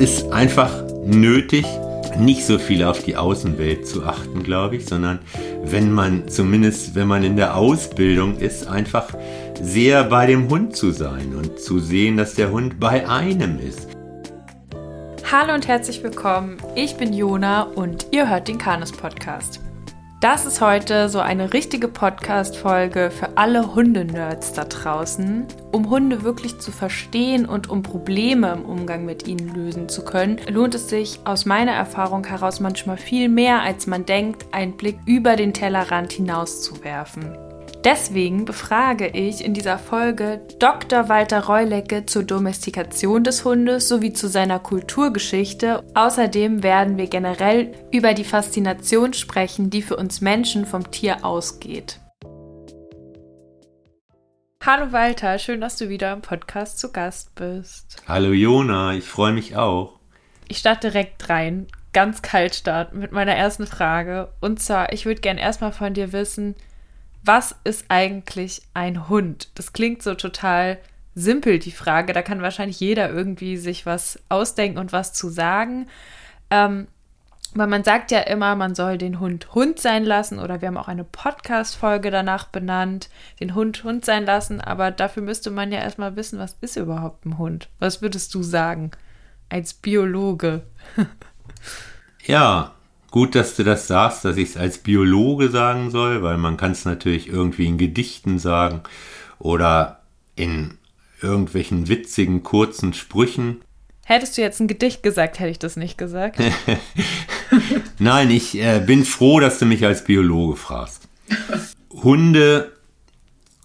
ist einfach nötig, nicht so viel auf die Außenwelt zu achten, glaube ich, sondern wenn man zumindest, wenn man in der Ausbildung ist, einfach sehr bei dem Hund zu sein und zu sehen, dass der Hund bei einem ist. Hallo und herzlich willkommen. Ich bin Jona und ihr hört den Kanus Podcast. Das ist heute so eine richtige Podcast-Folge für alle Hundenerds da draußen. Um Hunde wirklich zu verstehen und um Probleme im Umgang mit ihnen lösen zu können, lohnt es sich aus meiner Erfahrung heraus manchmal viel mehr, als man denkt, einen Blick über den Tellerrand hinaus zu werfen. Deswegen befrage ich in dieser Folge Dr. Walter Reulecke zur Domestikation des Hundes sowie zu seiner Kulturgeschichte. Außerdem werden wir generell über die Faszination sprechen, die für uns Menschen vom Tier ausgeht. Hallo Walter, schön, dass du wieder im Podcast zu Gast bist. Hallo Jona, ich freue mich auch. Ich starte direkt rein, ganz kalt starten mit meiner ersten Frage. Und zwar, ich würde gerne erstmal von dir wissen, was ist eigentlich ein Hund? Das klingt so total simpel, die Frage. Da kann wahrscheinlich jeder irgendwie sich was ausdenken und was zu sagen. Ähm, weil man sagt ja immer, man soll den Hund Hund sein lassen oder wir haben auch eine Podcast-Folge danach benannt, den Hund Hund sein lassen, aber dafür müsste man ja erstmal wissen, was ist überhaupt ein Hund? Was würdest du sagen als Biologe? ja, Gut, dass du das sagst, dass ich es als Biologe sagen soll, weil man kann es natürlich irgendwie in Gedichten sagen oder in irgendwelchen witzigen, kurzen Sprüchen. Hättest du jetzt ein Gedicht gesagt, hätte ich das nicht gesagt. Nein, ich äh, bin froh, dass du mich als Biologe fragst. Hunde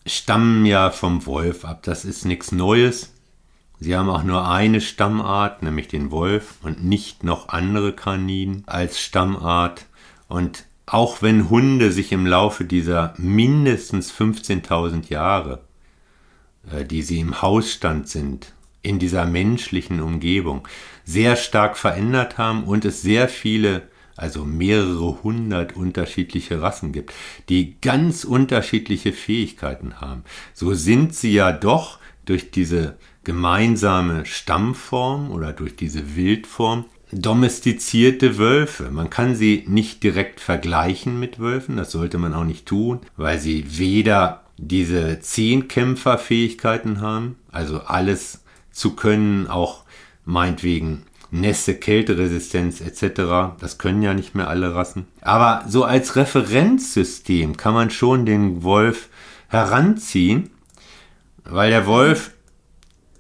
stammen ja vom Wolf ab. Das ist nichts Neues. Sie haben auch nur eine Stammart, nämlich den Wolf, und nicht noch andere Kaninen als Stammart. Und auch wenn Hunde sich im Laufe dieser mindestens 15.000 Jahre, äh, die sie im Hausstand sind, in dieser menschlichen Umgebung, sehr stark verändert haben und es sehr viele, also mehrere hundert unterschiedliche Rassen gibt, die ganz unterschiedliche Fähigkeiten haben, so sind sie ja doch durch diese gemeinsame Stammform oder durch diese Wildform domestizierte Wölfe. Man kann sie nicht direkt vergleichen mit Wölfen, das sollte man auch nicht tun, weil sie weder diese Zehnkämpferfähigkeiten haben, also alles zu können, auch meinetwegen Nässe, Kälteresistenz etc. Das können ja nicht mehr alle Rassen. Aber so als Referenzsystem kann man schon den Wolf heranziehen, weil der Wolf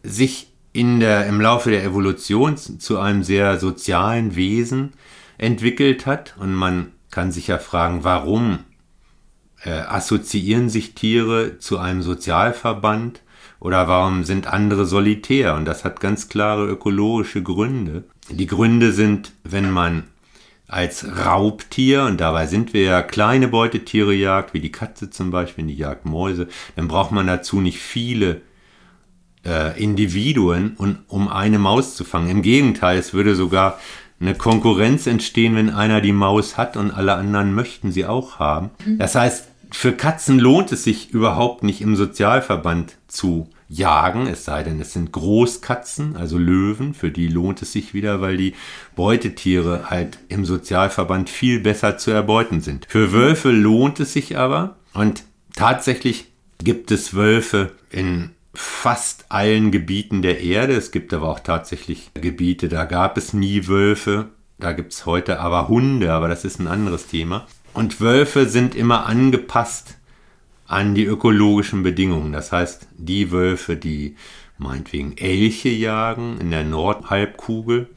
sich in der, im Laufe der Evolution zu einem sehr sozialen Wesen entwickelt hat. Und man kann sich ja fragen, warum äh, assoziieren sich Tiere zu einem Sozialverband oder warum sind andere solitär? Und das hat ganz klare ökologische Gründe. Die Gründe sind, wenn man als Raubtier, und dabei sind wir ja kleine Beutetiere jagt, wie die Katze zum Beispiel, die jagt Mäuse, dann braucht man dazu nicht viele äh, Individuen, und, um eine Maus zu fangen. Im Gegenteil, es würde sogar eine Konkurrenz entstehen, wenn einer die Maus hat und alle anderen möchten sie auch haben. Mhm. Das heißt, für Katzen lohnt es sich überhaupt nicht im Sozialverband zu jagen, es sei denn, es sind Großkatzen, also Löwen, für die lohnt es sich wieder, weil die Beutetiere halt im Sozialverband viel besser zu erbeuten sind. Für Wölfe lohnt es sich aber und tatsächlich gibt es Wölfe in fast allen Gebieten der Erde. Es gibt aber auch tatsächlich Gebiete, da gab es nie Wölfe. Da gibt es heute aber Hunde, aber das ist ein anderes Thema. Und Wölfe sind immer angepasst an die ökologischen Bedingungen. Das heißt, die Wölfe, die meinetwegen Elche jagen in der Nordhalbkugel,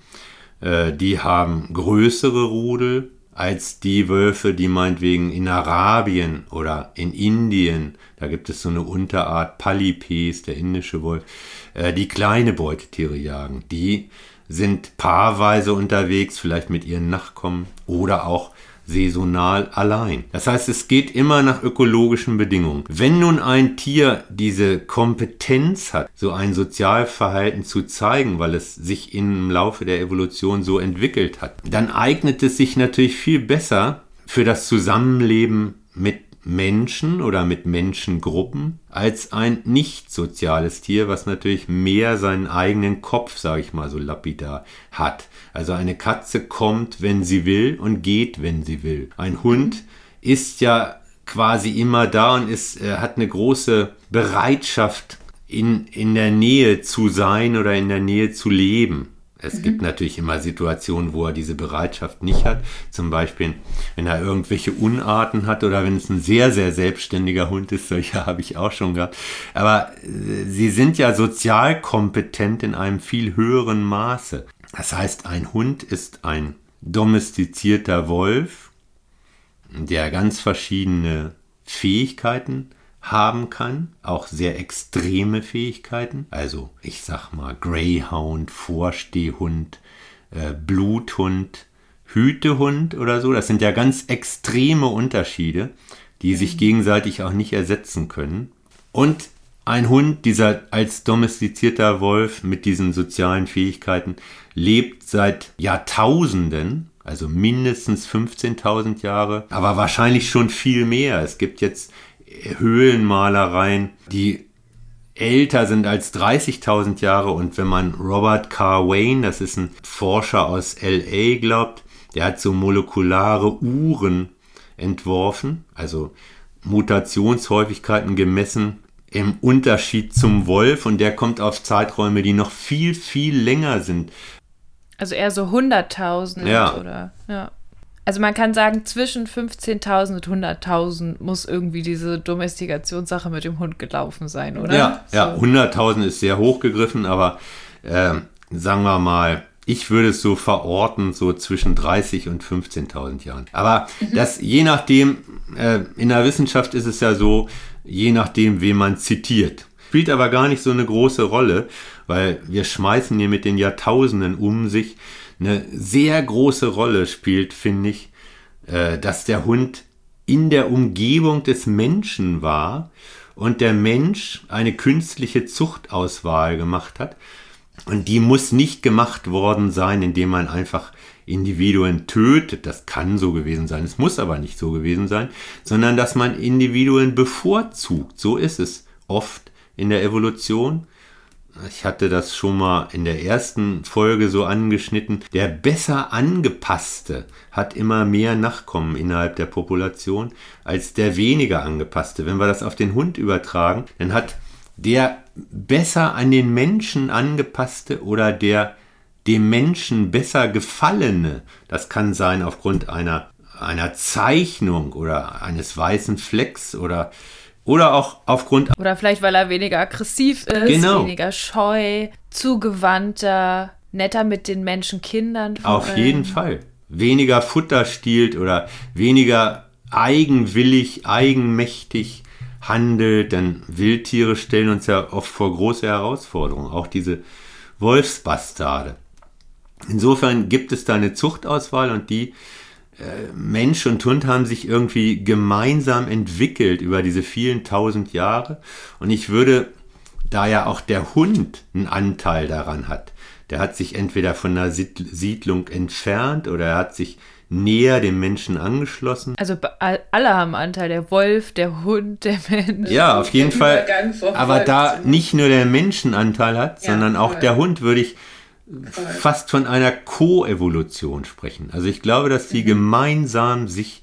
äh, die haben größere Rudel als die Wölfe, die meinetwegen in Arabien oder in Indien, da gibt es so eine Unterart Palipes, der indische Wolf, äh, die kleine Beutetiere jagen. Die sind paarweise unterwegs, vielleicht mit ihren Nachkommen oder auch saisonal allein. Das heißt, es geht immer nach ökologischen Bedingungen. Wenn nun ein Tier diese Kompetenz hat, so ein Sozialverhalten zu zeigen, weil es sich im Laufe der Evolution so entwickelt hat, dann eignet es sich natürlich viel besser für das Zusammenleben mit Menschen oder mit Menschengruppen als ein nicht soziales Tier, was natürlich mehr seinen eigenen Kopf, sage ich mal so lapidar, hat. Also eine Katze kommt, wenn sie will und geht, wenn sie will. Ein Hund ist ja quasi immer da und ist, äh, hat eine große Bereitschaft, in, in der Nähe zu sein oder in der Nähe zu leben. Es mhm. gibt natürlich immer Situationen, wo er diese Bereitschaft nicht hat. Zum Beispiel, wenn er irgendwelche Unarten hat oder wenn es ein sehr, sehr selbstständiger Hund ist. Solche habe ich auch schon gehabt. Aber äh, sie sind ja sozial kompetent in einem viel höheren Maße. Das heißt, ein Hund ist ein domestizierter Wolf, der ganz verschiedene Fähigkeiten haben kann, auch sehr extreme Fähigkeiten. Also ich sag mal Greyhound, Vorstehhund, äh, Bluthund, Hütehund oder so. Das sind ja ganz extreme Unterschiede, die sich mhm. gegenseitig auch nicht ersetzen können. Und ein Hund, dieser als domestizierter Wolf mit diesen sozialen Fähigkeiten, lebt seit Jahrtausenden, also mindestens 15.000 Jahre, aber wahrscheinlich schon viel mehr. Es gibt jetzt Höhlenmalereien, die älter sind als 30.000 Jahre. Und wenn man Robert Carr Wayne, das ist ein Forscher aus LA, glaubt, der hat so molekulare Uhren entworfen, also Mutationshäufigkeiten gemessen im Unterschied zum Wolf und der kommt auf Zeiträume, die noch viel, viel länger sind. Also eher so 100.000 ja. oder ja. Also man kann sagen, zwischen 15.000 und 100.000 muss irgendwie diese Domestikationssache mit dem Hund gelaufen sein, oder? Ja, so. ja 100.000 ist sehr hochgegriffen, aber äh, sagen wir mal, ich würde es so verorten, so zwischen 30 und 15.000 Jahren. Aber mhm. das je nachdem, äh, in der Wissenschaft ist es ja so, je nachdem, wen man zitiert. Spielt aber gar nicht so eine große Rolle, weil wir schmeißen hier mit den Jahrtausenden um sich eine sehr große Rolle spielt, finde ich, äh, dass der Hund in der Umgebung des Menschen war und der Mensch eine künstliche Zuchtauswahl gemacht hat. Und die muss nicht gemacht worden sein, indem man einfach Individuen tötet. Das kann so gewesen sein, es muss aber nicht so gewesen sein, sondern dass man Individuen bevorzugt. So ist es oft in der Evolution ich hatte das schon mal in der ersten Folge so angeschnitten, der besser angepasste hat immer mehr Nachkommen innerhalb der Population als der weniger angepasste. Wenn wir das auf den Hund übertragen, dann hat der besser an den Menschen angepasste oder der dem Menschen besser gefallene, das kann sein aufgrund einer, einer Zeichnung oder eines weißen Flecks oder oder auch aufgrund. Oder vielleicht, weil er weniger aggressiv ist, genau. weniger scheu, zugewandter, netter mit den Menschen, Kindern. Auf allem. jeden Fall. Weniger Futter stiehlt oder weniger eigenwillig, eigenmächtig handelt, denn Wildtiere stellen uns ja oft vor große Herausforderungen, auch diese Wolfsbastarde. Insofern gibt es da eine Zuchtauswahl und die Mensch und Hund haben sich irgendwie gemeinsam entwickelt über diese vielen tausend Jahre. Und ich würde, da ja auch der Hund einen Anteil daran hat, der hat sich entweder von der Siedlung entfernt oder er hat sich näher dem Menschen angeschlossen. Also alle haben Anteil, der Wolf, der Hund, der Mensch. Ja, auf jeden Fall. Aber da nicht nur der Menschenanteil hat, ja, sondern auch voll. der Hund, würde ich fast von einer Koevolution sprechen. Also ich glaube, dass die gemeinsam sich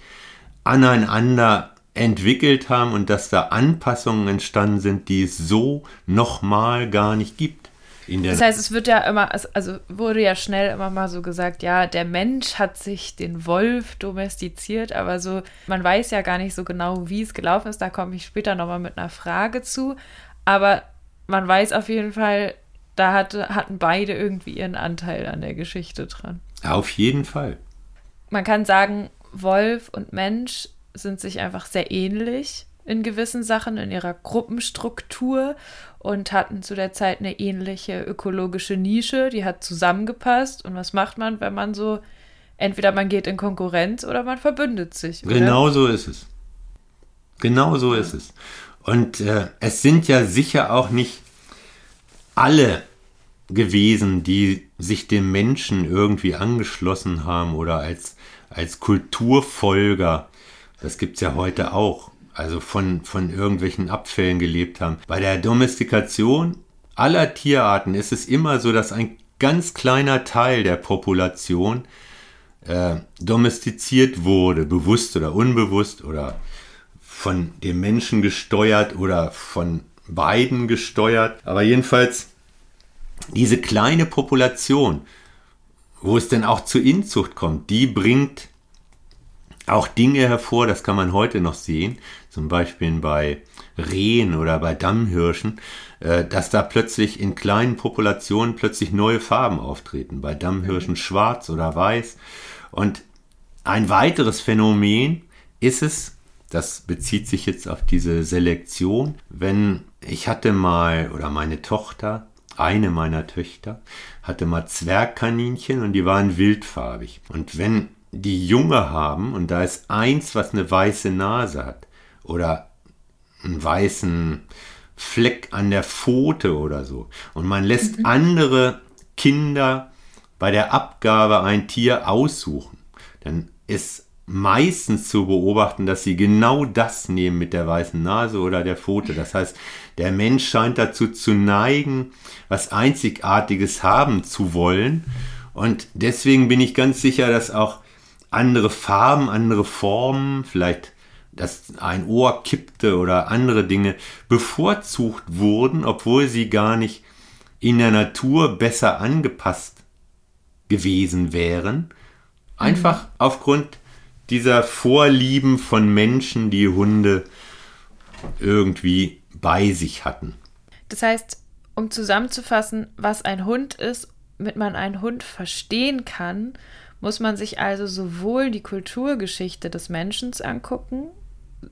aneinander entwickelt haben und dass da Anpassungen entstanden sind, die es so nochmal gar nicht gibt. das heißt, es wird ja immer, also wurde ja schnell immer mal so gesagt, ja, der Mensch hat sich den Wolf domestiziert, aber so, man weiß ja gar nicht so genau, wie es gelaufen ist. Da komme ich später nochmal mit einer Frage zu. Aber man weiß auf jeden Fall, da hatte, hatten beide irgendwie ihren Anteil an der Geschichte dran. Auf jeden Fall. Man kann sagen, Wolf und Mensch sind sich einfach sehr ähnlich in gewissen Sachen, in ihrer Gruppenstruktur und hatten zu der Zeit eine ähnliche ökologische Nische, die hat zusammengepasst. Und was macht man, wenn man so, entweder man geht in Konkurrenz oder man verbündet sich? Oder? Genau so ist es. Genau so ist es. Und äh, es sind ja sicher auch nicht alle gewesen, die sich dem Menschen irgendwie angeschlossen haben oder als, als Kulturfolger. Das gibt es ja heute auch. also von, von irgendwelchen Abfällen gelebt haben. Bei der Domestikation aller Tierarten ist es immer so, dass ein ganz kleiner Teil der Population äh, domestiziert wurde, bewusst oder unbewusst oder von dem Menschen gesteuert oder von beiden gesteuert. Aber jedenfalls diese kleine Population, wo es denn auch zur Inzucht kommt, die bringt auch Dinge hervor, das kann man heute noch sehen, zum Beispiel bei Rehen oder bei Dammhirschen, äh, dass da plötzlich in kleinen Populationen plötzlich neue Farben auftreten. Bei Dammhirschen schwarz oder weiß. Und ein weiteres Phänomen ist es, das bezieht sich jetzt auf diese Selektion, wenn ich hatte mal, oder meine Tochter, eine meiner Töchter, hatte mal Zwergkaninchen und die waren wildfarbig. Und wenn die Junge haben und da ist eins, was eine weiße Nase hat oder einen weißen Fleck an der Pfote oder so und man lässt mhm. andere Kinder bei der Abgabe ein Tier aussuchen, dann ist meistens zu beobachten, dass sie genau das nehmen mit der weißen Nase oder der Pfote. Das heißt, der Mensch scheint dazu zu neigen, was Einzigartiges haben zu wollen. Und deswegen bin ich ganz sicher, dass auch andere Farben, andere Formen, vielleicht dass ein Ohr kippte oder andere Dinge bevorzugt wurden, obwohl sie gar nicht in der Natur besser angepasst gewesen wären. Einfach mhm. aufgrund dieser Vorlieben von Menschen, die Hunde irgendwie bei sich hatten. Das heißt, um zusammenzufassen, was ein Hund ist, damit man einen Hund verstehen kann, muss man sich also sowohl die Kulturgeschichte des Menschen angucken,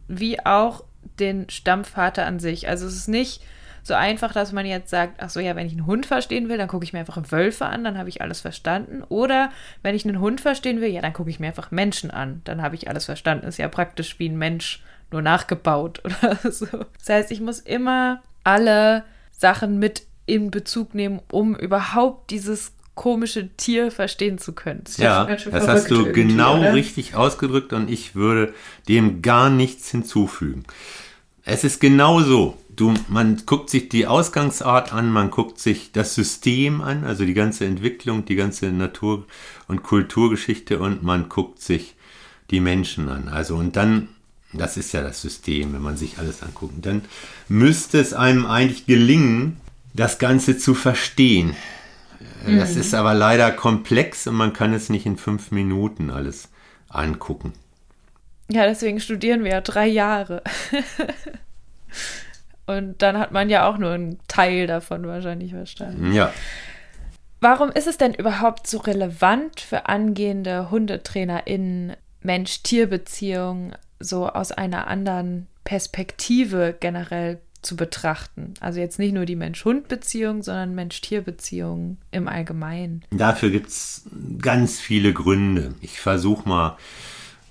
wie auch den Stammvater an sich. Also es ist nicht so einfach, dass man jetzt sagt, ach so, ja, wenn ich einen Hund verstehen will, dann gucke ich mir einfach Wölfe an, dann habe ich alles verstanden. Oder wenn ich einen Hund verstehen will, ja, dann gucke ich mir einfach Menschen an, dann habe ich alles verstanden. Ist ja praktisch wie ein Mensch nur nachgebaut oder so. Das heißt, ich muss immer alle Sachen mit in Bezug nehmen, um überhaupt dieses komische Tier verstehen zu können. Das ja, das hast du genau oder? richtig ausgedrückt und ich würde dem gar nichts hinzufügen. Es ist genau so. Du, man guckt sich die Ausgangsart an, man guckt sich das System an, also die ganze Entwicklung, die ganze Natur- und Kulturgeschichte und man guckt sich die Menschen an. Also und dann, das ist ja das System, wenn man sich alles anguckt, dann müsste es einem eigentlich gelingen, das Ganze zu verstehen. Mhm. Das ist aber leider komplex und man kann es nicht in fünf Minuten alles angucken. Ja, deswegen studieren wir ja drei Jahre. und dann hat man ja auch nur einen Teil davon wahrscheinlich verstanden. Ja. Warum ist es denn überhaupt so relevant für angehende HundetrainerInnen, Mensch-Tier-Beziehungen so aus einer anderen Perspektive generell zu betrachten. Also jetzt nicht nur die Mensch-Hund-Beziehung, sondern Mensch-Tier-Beziehung im Allgemeinen. Dafür gibt es ganz viele Gründe. Ich versuche mal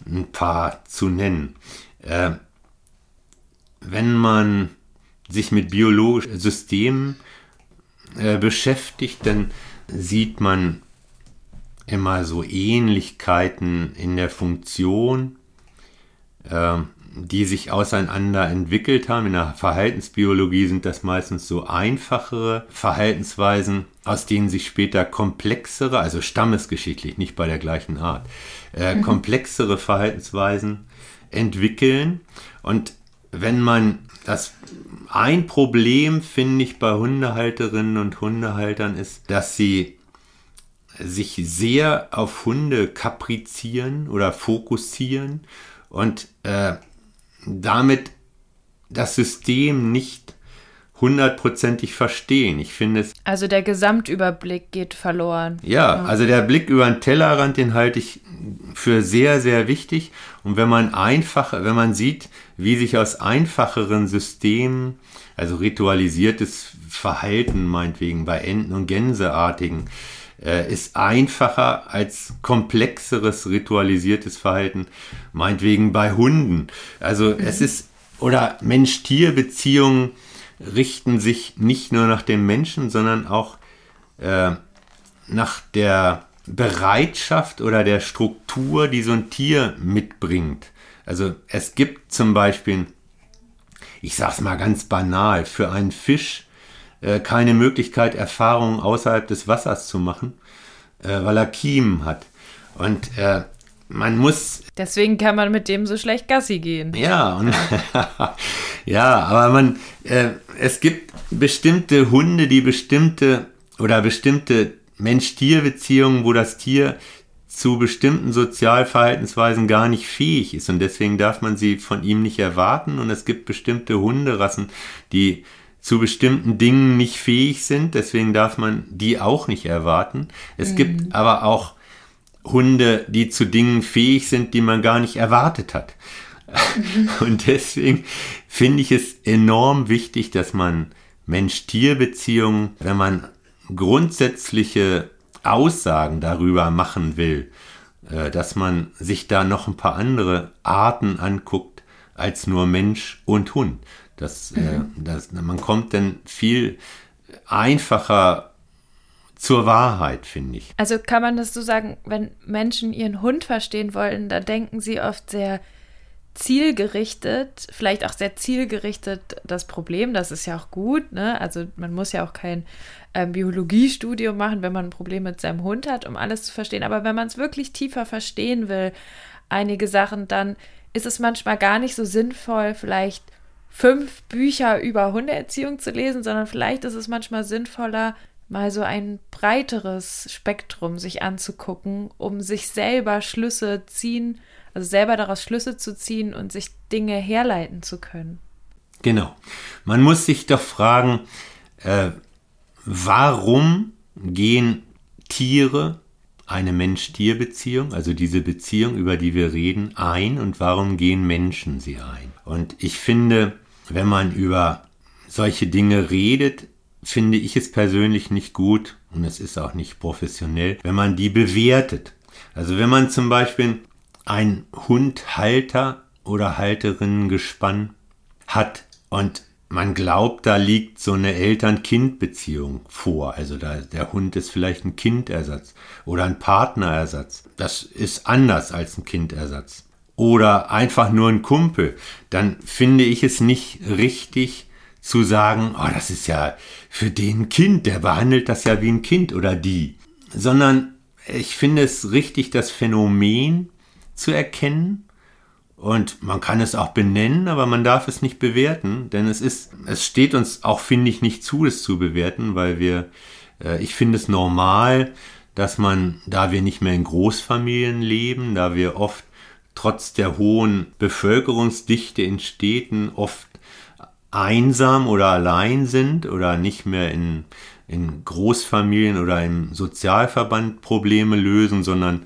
ein paar zu nennen. Äh, wenn man sich mit biologischen Systemen äh, beschäftigt, dann sieht man immer so Ähnlichkeiten in der Funktion. Äh, die sich auseinander entwickelt haben. In der Verhaltensbiologie sind das meistens so einfachere Verhaltensweisen, aus denen sich später komplexere, also stammesgeschichtlich, nicht bei der gleichen Art, äh, mhm. komplexere Verhaltensweisen entwickeln. Und wenn man das ein Problem, finde ich, bei Hundehalterinnen und Hundehaltern ist, dass sie sich sehr auf Hunde kaprizieren oder fokussieren und äh, damit das System nicht hundertprozentig verstehen. Ich finde es. Also der Gesamtüberblick geht verloren. Ja, also der Blick über den Tellerrand, den halte ich für sehr, sehr wichtig. Und wenn man einfach, wenn man sieht, wie sich aus einfacheren Systemen, also ritualisiertes Verhalten, meinetwegen bei Enten und Gänseartigen, äh, ist einfacher als komplexeres ritualisiertes Verhalten, meinetwegen bei Hunden. Also mhm. es ist, oder Mensch-Tier-Beziehungen richten sich nicht nur nach dem Menschen, sondern auch äh, nach der Bereitschaft oder der Struktur, die so ein Tier mitbringt. Also es gibt zum Beispiel ich sag's mal ganz banal, für einen Fisch äh, keine Möglichkeit, Erfahrungen außerhalb des Wassers zu machen, äh, weil er Kiemen hat. Und äh, man muss. Deswegen kann man mit dem so schlecht Gassi gehen. Ja, und ja, aber man, äh, es gibt bestimmte Hunde, die bestimmte oder bestimmte Mensch-Tier-Beziehungen, wo das Tier zu bestimmten Sozialverhaltensweisen gar nicht fähig ist und deswegen darf man sie von ihm nicht erwarten und es gibt bestimmte Hunderassen, die zu bestimmten Dingen nicht fähig sind, deswegen darf man die auch nicht erwarten. Es mhm. gibt aber auch Hunde, die zu Dingen fähig sind, die man gar nicht erwartet hat. Und deswegen finde ich es enorm wichtig, dass man Mensch-Tier-Beziehungen, wenn man grundsätzliche Aussagen darüber machen will, äh, dass man sich da noch ein paar andere Arten anguckt als nur Mensch und Hund. Das, äh, mhm. das, man kommt dann viel einfacher zur Wahrheit, finde ich. Also kann man das so sagen, wenn Menschen ihren Hund verstehen wollen, da denken sie oft sehr zielgerichtet, vielleicht auch sehr zielgerichtet das Problem, das ist ja auch gut, ne? Also man muss ja auch kein ähm, Biologiestudium machen, wenn man ein Problem mit seinem Hund hat, um alles zu verstehen. Aber wenn man es wirklich tiefer verstehen will, einige Sachen, dann ist es manchmal gar nicht so sinnvoll, vielleicht fünf Bücher über Hundeerziehung zu lesen, sondern vielleicht ist es manchmal sinnvoller, mal so ein breiteres Spektrum sich anzugucken, um sich selber Schlüsse ziehen also selber daraus Schlüsse zu ziehen und sich Dinge herleiten zu können. Genau. Man muss sich doch fragen, äh, warum gehen Tiere eine Mensch-Tier-Beziehung, also diese Beziehung, über die wir reden, ein und warum gehen Menschen sie ein? Und ich finde, wenn man über solche Dinge redet, finde ich es persönlich nicht gut und es ist auch nicht professionell, wenn man die bewertet. Also wenn man zum Beispiel ein Hundhalter oder Halterinnengespann hat und man glaubt, da liegt so eine Eltern-Kind-Beziehung vor. Also da, der Hund ist vielleicht ein Kindersatz oder ein Partnerersatz. Das ist anders als ein Kindersatz. Oder einfach nur ein Kumpel. Dann finde ich es nicht richtig zu sagen, oh, das ist ja für den Kind, der behandelt das ja wie ein Kind oder die. Sondern ich finde es richtig, das Phänomen zu erkennen. Und man kann es auch benennen, aber man darf es nicht bewerten, denn es ist, es steht uns auch, finde ich, nicht zu, es zu bewerten, weil wir, äh, ich finde es normal, dass man, da wir nicht mehr in Großfamilien leben, da wir oft trotz der hohen Bevölkerungsdichte in Städten oft einsam oder allein sind oder nicht mehr in, in Großfamilien oder im Sozialverband Probleme lösen, sondern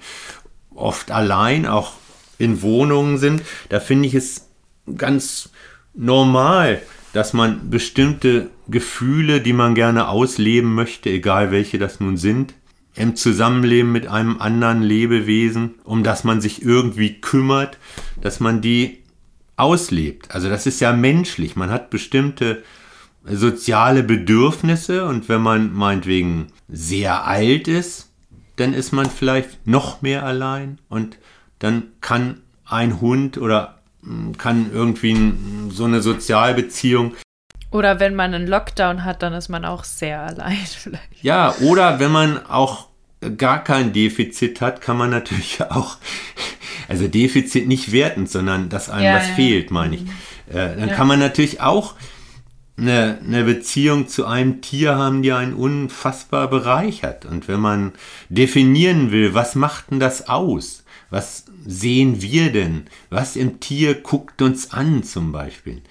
oft allein auch in Wohnungen sind, da finde ich es ganz normal, dass man bestimmte Gefühle, die man gerne ausleben möchte, egal welche das nun sind, im Zusammenleben mit einem anderen Lebewesen, um das man sich irgendwie kümmert, dass man die auslebt. Also das ist ja menschlich. Man hat bestimmte soziale Bedürfnisse und wenn man meinetwegen sehr alt ist, dann ist man vielleicht noch mehr allein und dann kann ein Hund oder hm, kann irgendwie so eine Sozialbeziehung. Oder wenn man einen Lockdown hat, dann ist man auch sehr allein vielleicht. Ja, oder wenn man auch gar kein Defizit hat, kann man natürlich auch, also Defizit nicht wertend, sondern dass einem ja, was ja. fehlt, meine ich. Äh, dann ja. kann man natürlich auch eine, eine Beziehung zu einem Tier haben, die einen unfassbar bereichert. Und wenn man definieren will, was macht denn das aus? Was sehen wir denn? Was im Tier guckt uns an zum Beispiel?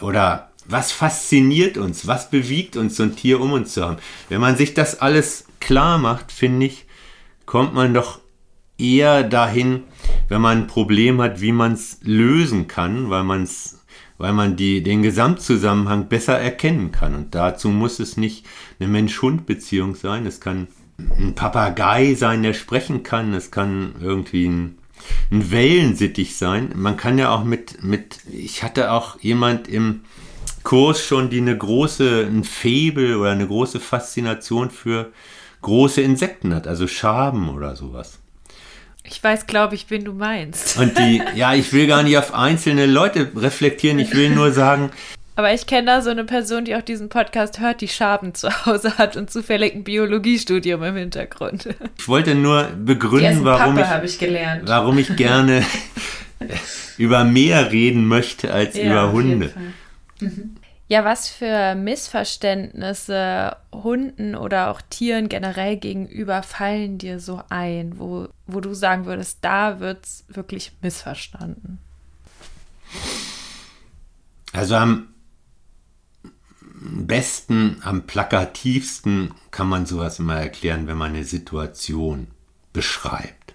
Oder was fasziniert uns? Was bewegt uns, so ein Tier um uns zu haben? Wenn man sich das alles klar macht, finde ich, kommt man doch eher dahin, wenn man ein Problem hat, wie man es lösen kann, weil man es weil man die, den Gesamtzusammenhang besser erkennen kann. Und dazu muss es nicht eine Mensch-Hund-Beziehung sein. Es kann ein Papagei sein, der sprechen kann. Es kann irgendwie ein, ein Wellensittich sein. Man kann ja auch mit, mit, ich hatte auch jemand im Kurs schon, die eine große, ein Febel oder eine große Faszination für große Insekten hat, also Schaben oder sowas. Ich weiß, glaube ich, wen du meinst. Und die, ja, ich will gar nicht auf einzelne Leute reflektieren, ich will nur sagen, aber ich kenne da so eine Person, die auch diesen Podcast hört, die Schaben zu Hause hat und zufällig ein Biologiestudium im Hintergrund. Ich wollte nur begründen, warum Pappe, ich, ich warum ich gerne über mehr reden möchte als ja, über Hunde. Mhm. Ja, was für Missverständnisse Hunden oder auch Tieren generell gegenüber fallen dir so ein, wo, wo du sagen würdest, da wird es wirklich missverstanden? Also am besten, am plakativsten kann man sowas immer erklären, wenn man eine Situation beschreibt.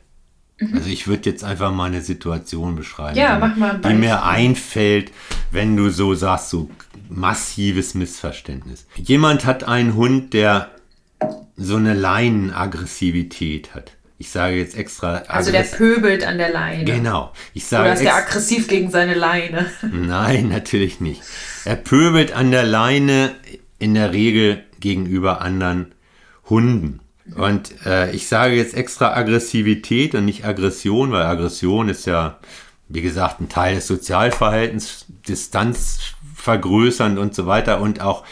Mhm. Also ich würde jetzt einfach mal eine Situation beschreiben, ja, mal die mir einfällt, wenn du so sagst, so massives Missverständnis. Jemand hat einen Hund, der so eine Leinenaggressivität hat. Ich sage jetzt extra. Also der pöbelt an der Leine. Genau. Ich sage Oder ist der aggressiv gegen seine Leine? Nein, natürlich nicht. Er pöbelt an der Leine in der Regel gegenüber anderen Hunden. Und äh, ich sage jetzt extra Aggressivität und nicht Aggression, weil Aggression ist ja, wie gesagt, ein Teil des Sozialverhaltens, Distanz vergrößernd und so weiter und auch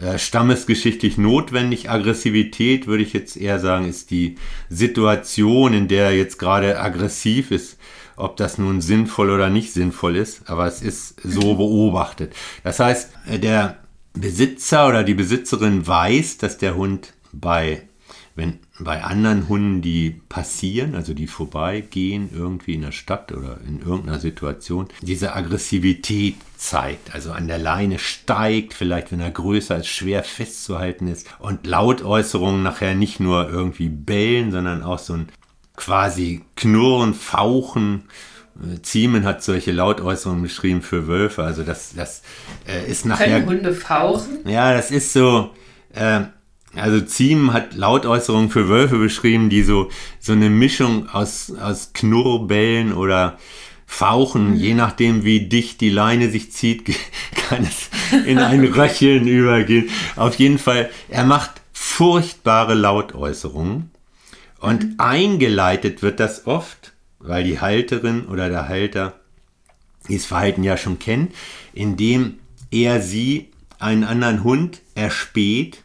äh, stammesgeschichtlich notwendig. Aggressivität, würde ich jetzt eher sagen, ist die Situation, in der er jetzt gerade aggressiv ist. Ob das nun sinnvoll oder nicht sinnvoll ist, aber es ist so beobachtet. Das heißt, äh, der Besitzer oder die Besitzerin weiß, dass der Hund bei wenn bei anderen Hunden, die passieren, also die vorbeigehen, irgendwie in der Stadt oder in irgendeiner Situation, diese Aggressivität zeigt, also an der Leine steigt, vielleicht wenn er größer ist, schwer festzuhalten ist und Lautäußerungen nachher nicht nur irgendwie bellen, sondern auch so ein quasi Knurren, Fauchen, Ziemen hat solche Lautäußerungen beschrieben für Wölfe. Also das, das äh, ist nachher. Können Hunde fauchen? Ja, das ist so. Äh, also Ziem hat Lautäußerungen für Wölfe beschrieben, die so, so eine Mischung aus, aus Knurrbellen oder Fauchen, mhm. je nachdem wie dicht die Leine sich zieht, kann es in ein Röcheln übergehen. Auf jeden Fall, er macht furchtbare Lautäußerungen und mhm. eingeleitet wird das oft, weil die Halterin oder der Halter dieses Verhalten ja schon kennt, indem er sie einen anderen Hund erspäht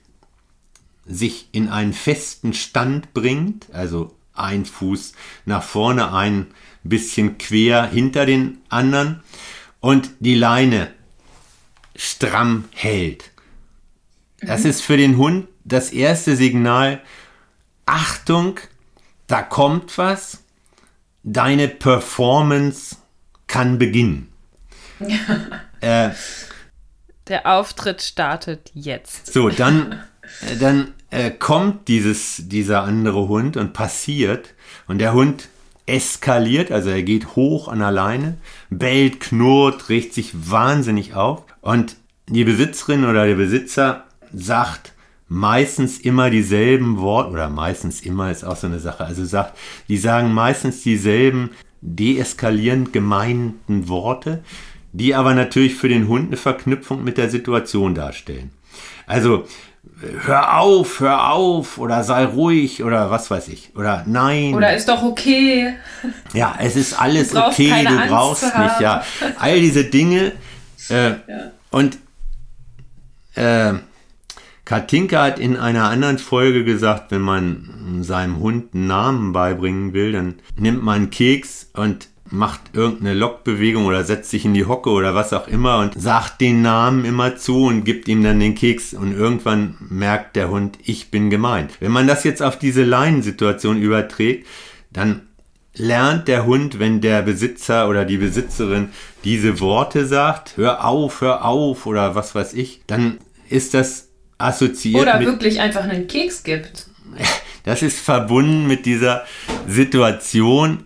sich in einen festen Stand bringt, also ein Fuß nach vorne, ein bisschen quer hinter den anderen und die Leine stramm hält. Das mhm. ist für den Hund das erste Signal, Achtung, da kommt was, deine Performance kann beginnen. äh, Der Auftritt startet jetzt. So, dann dann äh, kommt dieses, dieser andere Hund und passiert. Und der Hund eskaliert, also er geht hoch an der Leine, bellt, knurrt, regt sich wahnsinnig auf. Und die Besitzerin oder der Besitzer sagt meistens immer dieselben Worte oder meistens immer ist auch so eine Sache, also sagt, die sagen meistens dieselben deeskalierend gemeinten Worte, die aber natürlich für den Hund eine Verknüpfung mit der Situation darstellen. Also hör auf, hör auf oder sei ruhig oder was weiß ich oder nein. Oder ist doch okay. Ja, es ist alles du okay, du Angst brauchst nicht, ja. All diese Dinge äh, ja. und äh, Katinka hat in einer anderen Folge gesagt, wenn man seinem Hund einen Namen beibringen will, dann nimmt man einen Keks und macht irgendeine Lockbewegung oder setzt sich in die Hocke oder was auch immer und sagt den Namen immer zu und gibt ihm dann den Keks und irgendwann merkt der Hund, ich bin gemeint. Wenn man das jetzt auf diese Leinensituation überträgt, dann lernt der Hund, wenn der Besitzer oder die Besitzerin diese Worte sagt, hör auf, hör auf oder was weiß ich, dann ist das assoziiert. Oder wirklich einfach einen Keks gibt. Das ist verbunden mit dieser Situation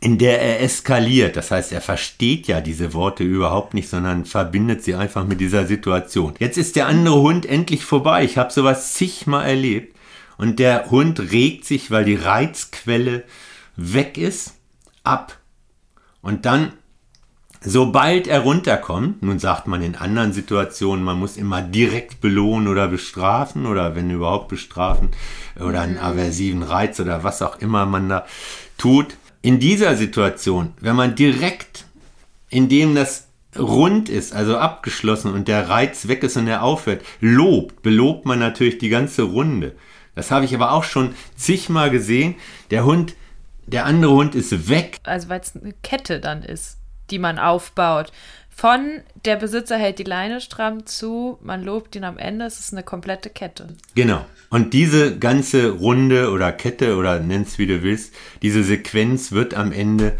in der er eskaliert. Das heißt, er versteht ja diese Worte überhaupt nicht, sondern verbindet sie einfach mit dieser Situation. Jetzt ist der andere Hund endlich vorbei. Ich habe sowas zigmal erlebt. Und der Hund regt sich, weil die Reizquelle weg ist, ab. Und dann, sobald er runterkommt, nun sagt man in anderen Situationen, man muss immer direkt belohnen oder bestrafen oder wenn überhaupt bestrafen oder einen mhm. aversiven Reiz oder was auch immer man da tut. In dieser Situation, wenn man direkt, indem das rund ist, also abgeschlossen und der Reiz weg ist und er aufhört, lobt, belobt man natürlich die ganze Runde. Das habe ich aber auch schon zigmal gesehen. Der Hund, der andere Hund ist weg. Also weil es eine Kette dann ist, die man aufbaut. Von der Besitzer hält die Leine stramm zu, man lobt ihn am Ende, es ist eine komplette Kette. Genau. Und diese ganze Runde oder Kette oder nenn's wie du willst, diese Sequenz wird am Ende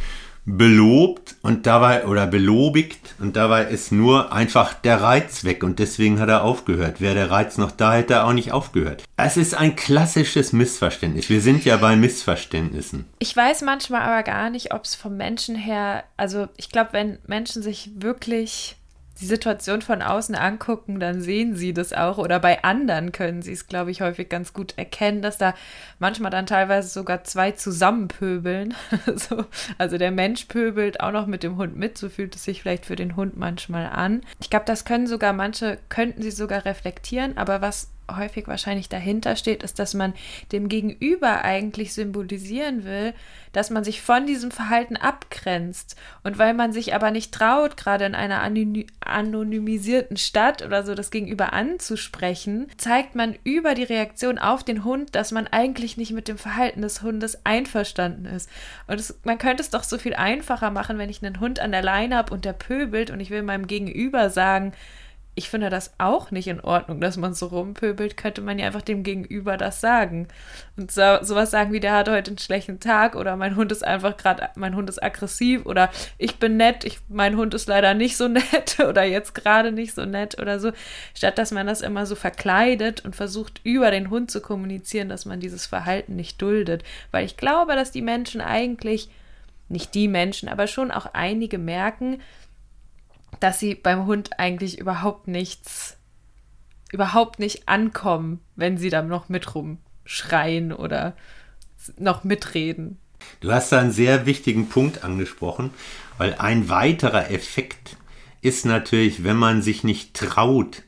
belobt und dabei oder belobigt und dabei ist nur einfach der Reiz weg und deswegen hat er aufgehört. Wäre der Reiz noch da, hätte er auch nicht aufgehört. Es ist ein klassisches Missverständnis. Wir sind ja bei Missverständnissen. Ich weiß manchmal aber gar nicht, ob es vom Menschen her, also ich glaube, wenn Menschen sich wirklich die Situation von außen angucken, dann sehen sie das auch. Oder bei anderen können sie es, glaube ich, häufig ganz gut erkennen, dass da manchmal dann teilweise sogar zwei zusammenpöbeln. so, also der Mensch pöbelt auch noch mit dem Hund mit, so fühlt es sich vielleicht für den Hund manchmal an. Ich glaube, das können sogar manche, könnten sie sogar reflektieren, aber was häufig wahrscheinlich dahinter steht, ist, dass man dem Gegenüber eigentlich symbolisieren will, dass man sich von diesem Verhalten abgrenzt. Und weil man sich aber nicht traut, gerade in einer anonymisierten Stadt oder so das Gegenüber anzusprechen, zeigt man über die Reaktion auf den Hund, dass man eigentlich nicht mit dem Verhalten des Hundes einverstanden ist. Und es, man könnte es doch so viel einfacher machen, wenn ich einen Hund an der Leine habe und der pöbelt und ich will meinem Gegenüber sagen, ich finde das auch nicht in Ordnung, dass man so rumpöbelt, könnte man ja einfach dem Gegenüber das sagen. Und so, sowas sagen wie, der hat heute einen schlechten Tag oder mein Hund ist einfach gerade, mein Hund ist aggressiv oder ich bin nett, ich, mein Hund ist leider nicht so nett oder jetzt gerade nicht so nett oder so. Statt dass man das immer so verkleidet und versucht, über den Hund zu kommunizieren, dass man dieses Verhalten nicht duldet. Weil ich glaube, dass die Menschen eigentlich, nicht die Menschen, aber schon auch einige merken, dass sie beim Hund eigentlich überhaupt nichts, überhaupt nicht ankommen, wenn sie dann noch mit rumschreien oder noch mitreden. Du hast da einen sehr wichtigen Punkt angesprochen, weil ein weiterer Effekt ist natürlich, wenn man sich nicht traut,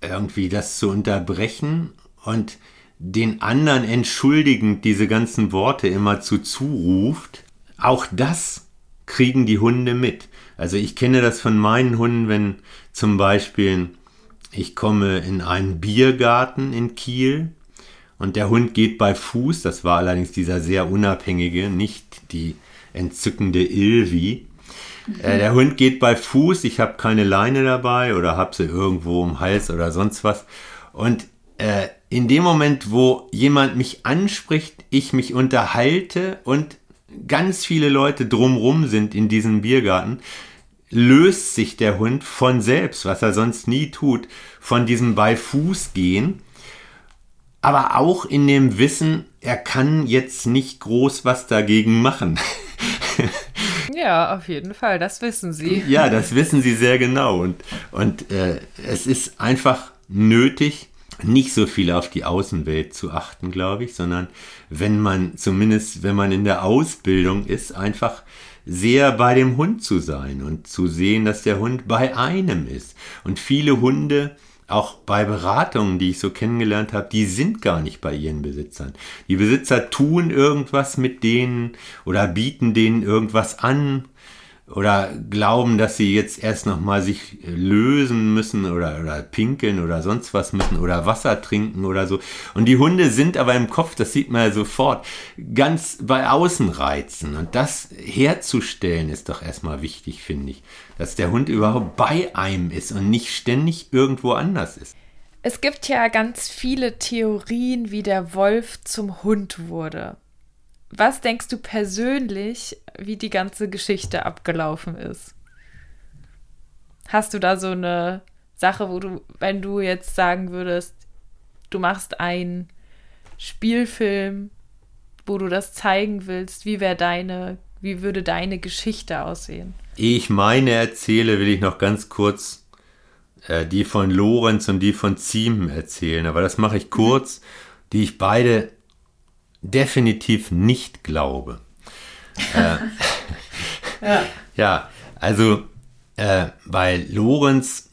irgendwie das zu unterbrechen und den anderen entschuldigend diese ganzen Worte immer zu zuruft, auch das kriegen die Hunde mit. Also ich kenne das von meinen Hunden, wenn zum Beispiel ich komme in einen Biergarten in Kiel und der Hund geht bei Fuß, das war allerdings dieser sehr unabhängige, nicht die entzückende Ilvi. Mhm. Der Hund geht bei Fuß, ich habe keine Leine dabei oder habe sie irgendwo im Hals oder sonst was. Und äh, in dem Moment, wo jemand mich anspricht, ich mich unterhalte und ganz viele Leute drumrum sind in diesem Biergarten, löst sich der Hund von selbst, was er sonst nie tut, von diesem bei Fuß gehen. Aber auch in dem Wissen, er kann jetzt nicht groß was dagegen machen. Ja, auf jeden Fall, das wissen Sie. Ja, das wissen Sie sehr genau. Und, und äh, es ist einfach nötig, nicht so viel auf die Außenwelt zu achten, glaube ich, sondern wenn man zumindest, wenn man in der Ausbildung ist, einfach sehr bei dem Hund zu sein und zu sehen, dass der Hund bei einem ist. Und viele Hunde, auch bei Beratungen, die ich so kennengelernt habe, die sind gar nicht bei ihren Besitzern. Die Besitzer tun irgendwas mit denen oder bieten denen irgendwas an oder glauben, dass sie jetzt erst noch mal sich lösen müssen oder, oder pinkeln oder sonst was müssen oder Wasser trinken oder so. Und die Hunde sind aber im Kopf, das sieht man ja sofort, ganz bei Außenreizen. Und das herzustellen ist doch erstmal wichtig, finde ich. Dass der Hund überhaupt bei einem ist und nicht ständig irgendwo anders ist. Es gibt ja ganz viele Theorien, wie der Wolf zum Hund wurde. Was denkst du persönlich, wie die ganze Geschichte abgelaufen ist? Hast du da so eine Sache, wo du, wenn du jetzt sagen würdest, du machst einen Spielfilm, wo du das zeigen willst, wie wäre deine, wie würde deine Geschichte aussehen? Ehe ich meine erzähle, will ich noch ganz kurz äh, die von Lorenz und die von Ziem erzählen. Aber das mache ich kurz, mhm. die ich beide definitiv nicht glaube. äh, ja. ja. also äh, bei Lorenz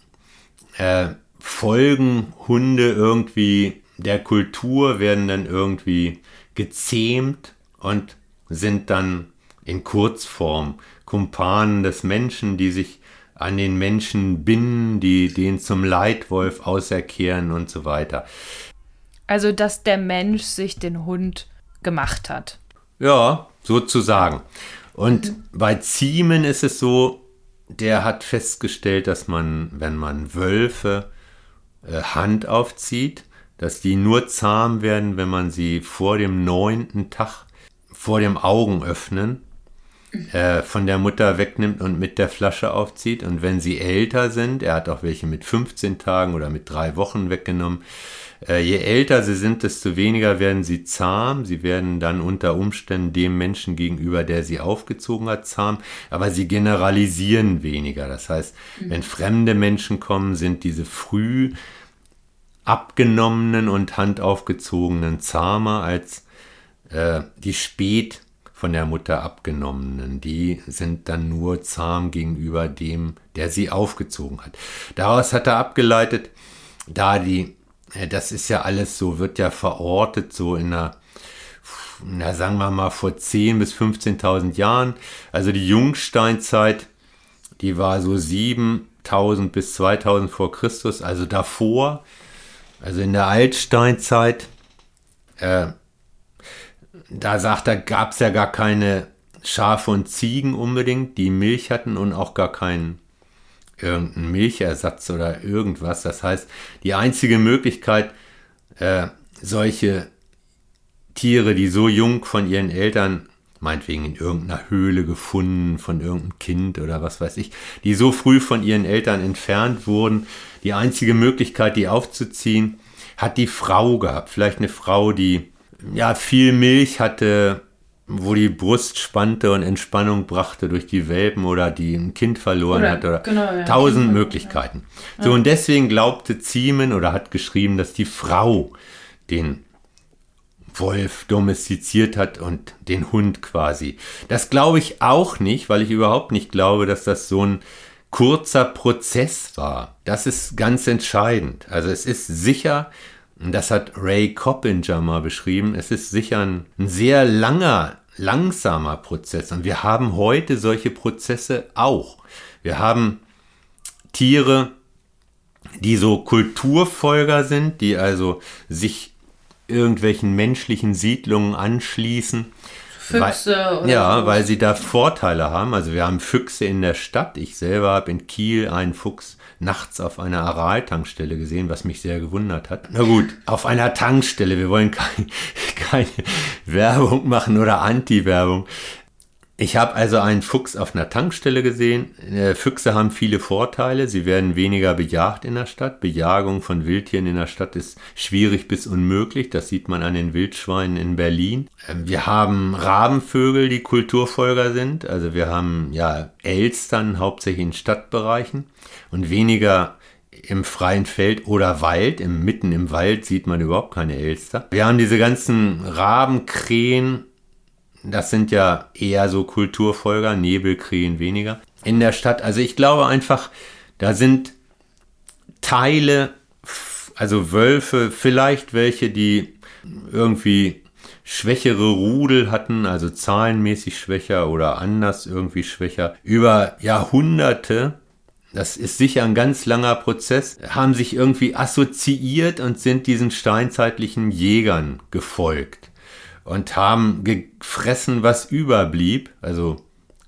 äh, folgen Hunde irgendwie der Kultur, werden dann irgendwie gezähmt und sind dann in Kurzform Kumpanen des Menschen, die sich an den Menschen binden, die den zum Leitwolf auserkehren und so weiter. Also, dass der Mensch sich den Hund gemacht hat. Ja, sozusagen. Und mhm. bei Ziemen ist es so, der hat festgestellt, dass man, wenn man Wölfe äh, Hand aufzieht, dass die nur zahm werden, wenn man sie vor dem neunten Tag vor dem Augen öffnen äh, von der Mutter wegnimmt und mit der Flasche aufzieht. Und wenn sie älter sind, er hat auch welche mit 15 Tagen oder mit drei Wochen weggenommen, äh, je älter sie sind, desto weniger werden sie zahm. Sie werden dann unter Umständen dem Menschen gegenüber, der sie aufgezogen hat, zahm. Aber sie generalisieren weniger. Das heißt, mhm. wenn fremde Menschen kommen, sind diese früh abgenommenen und handaufgezogenen zahmer als äh, die spät von der Mutter abgenommenen. Die sind dann nur zahm gegenüber dem, der sie aufgezogen hat. Daraus hat er abgeleitet, da die, das ist ja alles so, wird ja verortet so in einer na, sagen wir mal vor 10.000 bis 15.000 Jahren. Also die Jungsteinzeit, die war so 7.000 bis 2.000 vor Christus, also davor, also in der Altsteinzeit, äh, da sagt er, gab es ja gar keine Schafe und Ziegen unbedingt, die Milch hatten und auch gar keinen irgendeinen Milchersatz oder irgendwas. Das heißt, die einzige Möglichkeit, äh, solche Tiere, die so jung von ihren Eltern, meinetwegen in irgendeiner Höhle gefunden, von irgendeinem Kind oder was weiß ich, die so früh von ihren Eltern entfernt wurden, die einzige Möglichkeit, die aufzuziehen, hat die Frau gehabt. Vielleicht eine Frau, die ja, viel Milch hatte, wo die Brust spannte und Entspannung brachte durch die Welpen oder die ein Kind verloren oder, hat oder genau, ja, tausend kind Möglichkeiten. Ja. So und deswegen glaubte Ziemen oder hat geschrieben, dass die Frau den Wolf domestiziert hat und den Hund quasi. Das glaube ich auch nicht, weil ich überhaupt nicht glaube, dass das so ein kurzer Prozess war. Das ist ganz entscheidend. Also es ist sicher das hat Ray Coppinger mal beschrieben, es ist sicher ein, ein sehr langer, langsamer Prozess. Und wir haben heute solche Prozesse auch. Wir haben Tiere, die so Kulturfolger sind, die also sich irgendwelchen menschlichen Siedlungen anschließen. Füchse. Weil, ja, so. weil sie da Vorteile haben. Also wir haben Füchse in der Stadt. Ich selber habe in Kiel einen Fuchs nachts auf einer Aral-Tankstelle gesehen, was mich sehr gewundert hat. Na gut, auf einer Tankstelle. Wir wollen kein, keine Werbung machen oder Anti-Werbung. Ich habe also einen Fuchs auf einer Tankstelle gesehen. Äh, Füchse haben viele Vorteile. Sie werden weniger bejagt in der Stadt. Bejagung von Wildtieren in der Stadt ist schwierig bis unmöglich. Das sieht man an den Wildschweinen in Berlin. Ähm, wir haben Rabenvögel, die Kulturfolger sind. Also wir haben ja Elstern hauptsächlich in Stadtbereichen und weniger im freien Feld oder Wald. Im, mitten im Wald sieht man überhaupt keine Elster. Wir haben diese ganzen Rabenkrähen das sind ja eher so Kulturfolger, Nebelkrähen weniger. In der Stadt, also ich glaube einfach, da sind Teile, also Wölfe, vielleicht welche, die irgendwie schwächere Rudel hatten, also zahlenmäßig schwächer oder anders irgendwie schwächer, über Jahrhunderte, das ist sicher ein ganz langer Prozess, haben sich irgendwie assoziiert und sind diesen steinzeitlichen Jägern gefolgt und haben gefressen, was überblieb. Also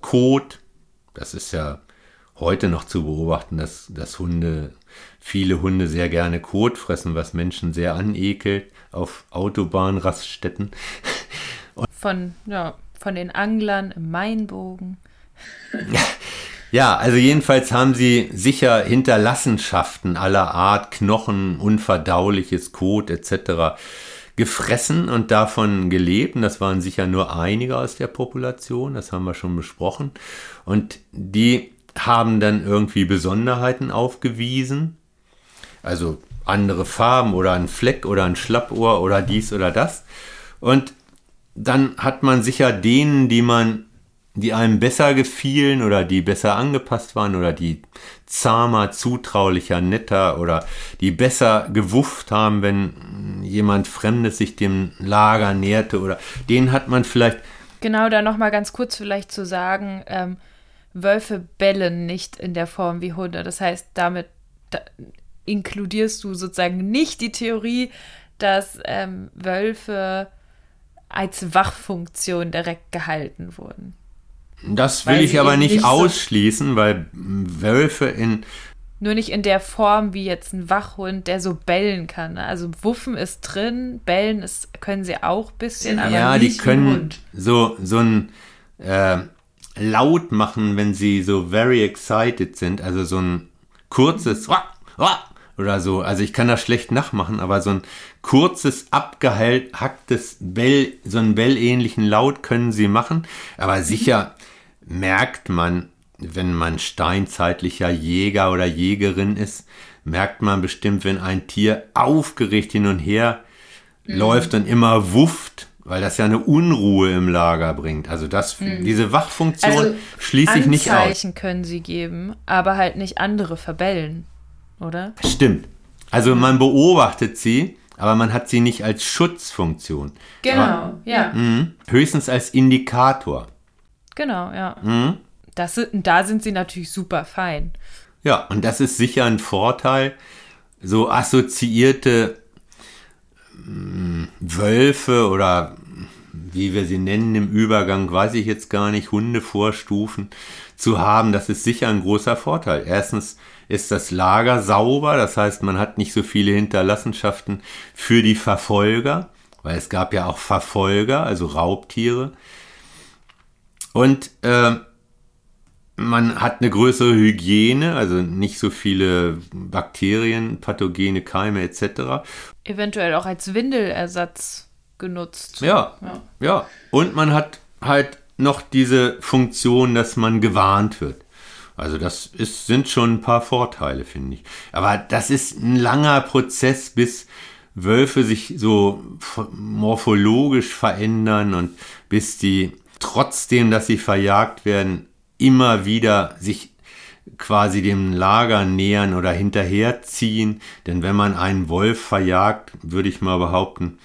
Kot, das ist ja heute noch zu beobachten, dass, dass Hunde, viele Hunde sehr gerne Kot fressen, was Menschen sehr anekelt auf Autobahnraststätten. von, ja, von den Anglern im Mainbogen. Ja, also jedenfalls haben sie sicher Hinterlassenschaften aller Art, Knochen, unverdauliches Kot etc gefressen und davon gelebt. Und das waren sicher nur einige aus der Population, das haben wir schon besprochen. Und die haben dann irgendwie Besonderheiten aufgewiesen. Also andere Farben oder ein Fleck oder ein Schlappohr oder dies oder das. Und dann hat man sicher denen, die man die einem besser gefielen oder die besser angepasst waren oder die zahmer, zutraulicher, netter oder die besser gewufft haben, wenn jemand Fremdes sich dem Lager näherte oder den hat man vielleicht Genau, da nochmal ganz kurz vielleicht zu sagen, ähm, Wölfe bellen nicht in der Form wie Hunde. Das heißt, damit da inkludierst du sozusagen nicht die Theorie, dass ähm, Wölfe als Wachfunktion direkt gehalten wurden. Das will ich aber nicht, nicht ausschließen, so weil Wölfe in nur nicht in der Form wie jetzt ein Wachhund, der so bellen kann. Ne? Also Wuffen ist drin, bellen ist, können sie auch ein bisschen, aber ja, die können so so ein äh, laut machen, wenn sie so very excited sind. Also so ein kurzes oder so. Also ich kann das schlecht nachmachen, aber so ein kurzes, abgehacktes Bell, so einen Bell-ähnlichen Laut können sie machen. Aber sicher merkt man, wenn man steinzeitlicher Jäger oder Jägerin ist, merkt man bestimmt, wenn ein Tier aufgeregt hin und her mhm. läuft und immer wufft, weil das ja eine Unruhe im Lager bringt. Also das, mhm. diese Wachfunktion also schließe ich nicht aus. Anzeichen können sie geben, aber halt nicht andere verbellen, oder? Stimmt. Also mhm. man beobachtet sie, aber man hat sie nicht als Schutzfunktion. Genau, aber, ja. Mh, höchstens als Indikator. Genau, ja. Mhm. Das, da sind sie natürlich super fein. Ja, und das ist sicher ein Vorteil. So assoziierte mm, Wölfe oder wie wir sie nennen im Übergang, weiß ich jetzt gar nicht, Hundevorstufen zu haben, das ist sicher ein großer Vorteil. Erstens ist das Lager sauber, das heißt, man hat nicht so viele Hinterlassenschaften für die Verfolger, weil es gab ja auch Verfolger, also Raubtiere. Und äh, man hat eine größere Hygiene, also nicht so viele Bakterien, Pathogene, Keime etc. Eventuell auch als Windelersatz genutzt. Ja, ja, ja. Und man hat halt noch diese Funktion, dass man gewarnt wird. Also das ist, sind schon ein paar Vorteile, finde ich. Aber das ist ein langer Prozess, bis Wölfe sich so morphologisch verändern und bis die trotzdem, dass sie verjagt werden, immer wieder sich quasi dem Lager nähern oder hinterherziehen. Denn wenn man einen Wolf verjagt, würde ich mal behaupten,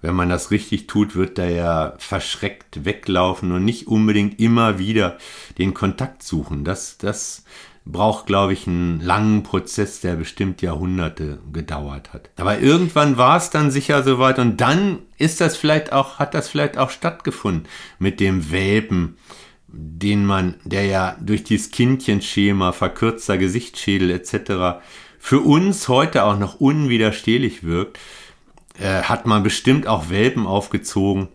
wenn man das richtig tut, wird er ja verschreckt weglaufen und nicht unbedingt immer wieder den Kontakt suchen. Das, das braucht, glaube ich, einen langen Prozess, der bestimmt Jahrhunderte gedauert hat. Aber irgendwann war es dann sicher soweit und dann ist das vielleicht auch, hat das vielleicht auch stattgefunden mit dem Welpen den man, der ja durch dieses Kindchenschema, verkürzter Gesichtsschädel etc. für uns heute auch noch unwiderstehlich wirkt, äh, hat man bestimmt auch Welpen aufgezogen.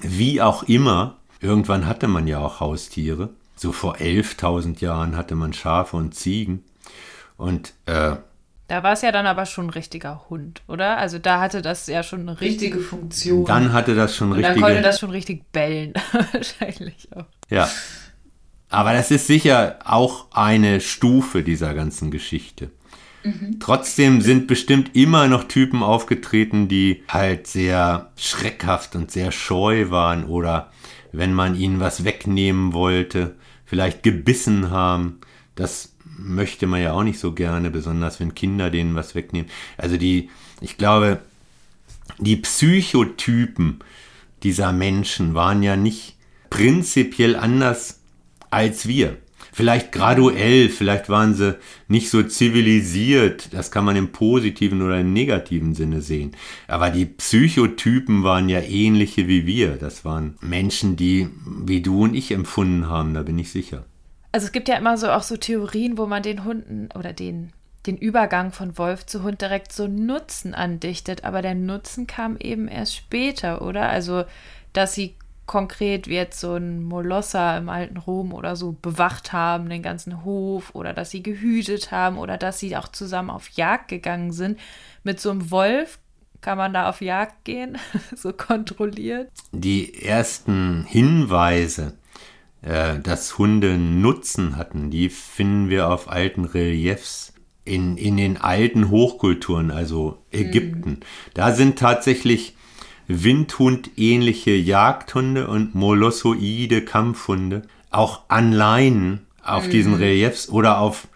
Wie auch immer, irgendwann hatte man ja auch Haustiere. So vor 11.000 Jahren hatte man Schafe und Ziegen. Und äh, da war es ja dann aber schon ein richtiger Hund, oder? Also da hatte das ja schon eine richtige Funktion. Dann hatte das schon richtig. Dann konnte das schon richtig bellen, wahrscheinlich auch. Ja. Aber das ist sicher auch eine Stufe dieser ganzen Geschichte. Mhm. Trotzdem sind bestimmt immer noch Typen aufgetreten, die halt sehr schreckhaft und sehr scheu waren oder wenn man ihnen was wegnehmen wollte, vielleicht gebissen haben. Das möchte man ja auch nicht so gerne, besonders wenn Kinder denen was wegnehmen. Also die, ich glaube, die Psychotypen dieser Menschen waren ja nicht prinzipiell anders als wir. Vielleicht graduell, vielleicht waren sie nicht so zivilisiert, das kann man im positiven oder im negativen Sinne sehen. Aber die Psychotypen waren ja ähnliche wie wir. Das waren Menschen, die wie du und ich empfunden haben, da bin ich sicher. Also es gibt ja immer so auch so Theorien, wo man den Hunden oder den, den Übergang von Wolf zu Hund direkt so Nutzen andichtet, aber der Nutzen kam eben erst später, oder? Also, dass sie konkret wie jetzt so ein Molosser im alten Rom oder so bewacht haben, den ganzen Hof, oder dass sie gehütet haben, oder dass sie auch zusammen auf Jagd gegangen sind. Mit so einem Wolf kann man da auf Jagd gehen, so kontrolliert? Die ersten Hinweise äh, dass Hunde Nutzen hatten, die finden wir auf alten Reliefs in, in den alten Hochkulturen, also Ägypten. Mhm. Da sind tatsächlich Windhund-ähnliche Jagdhunde und Molossoide Kampfhunde auch an Leinen auf mhm. diesen Reliefs oder auf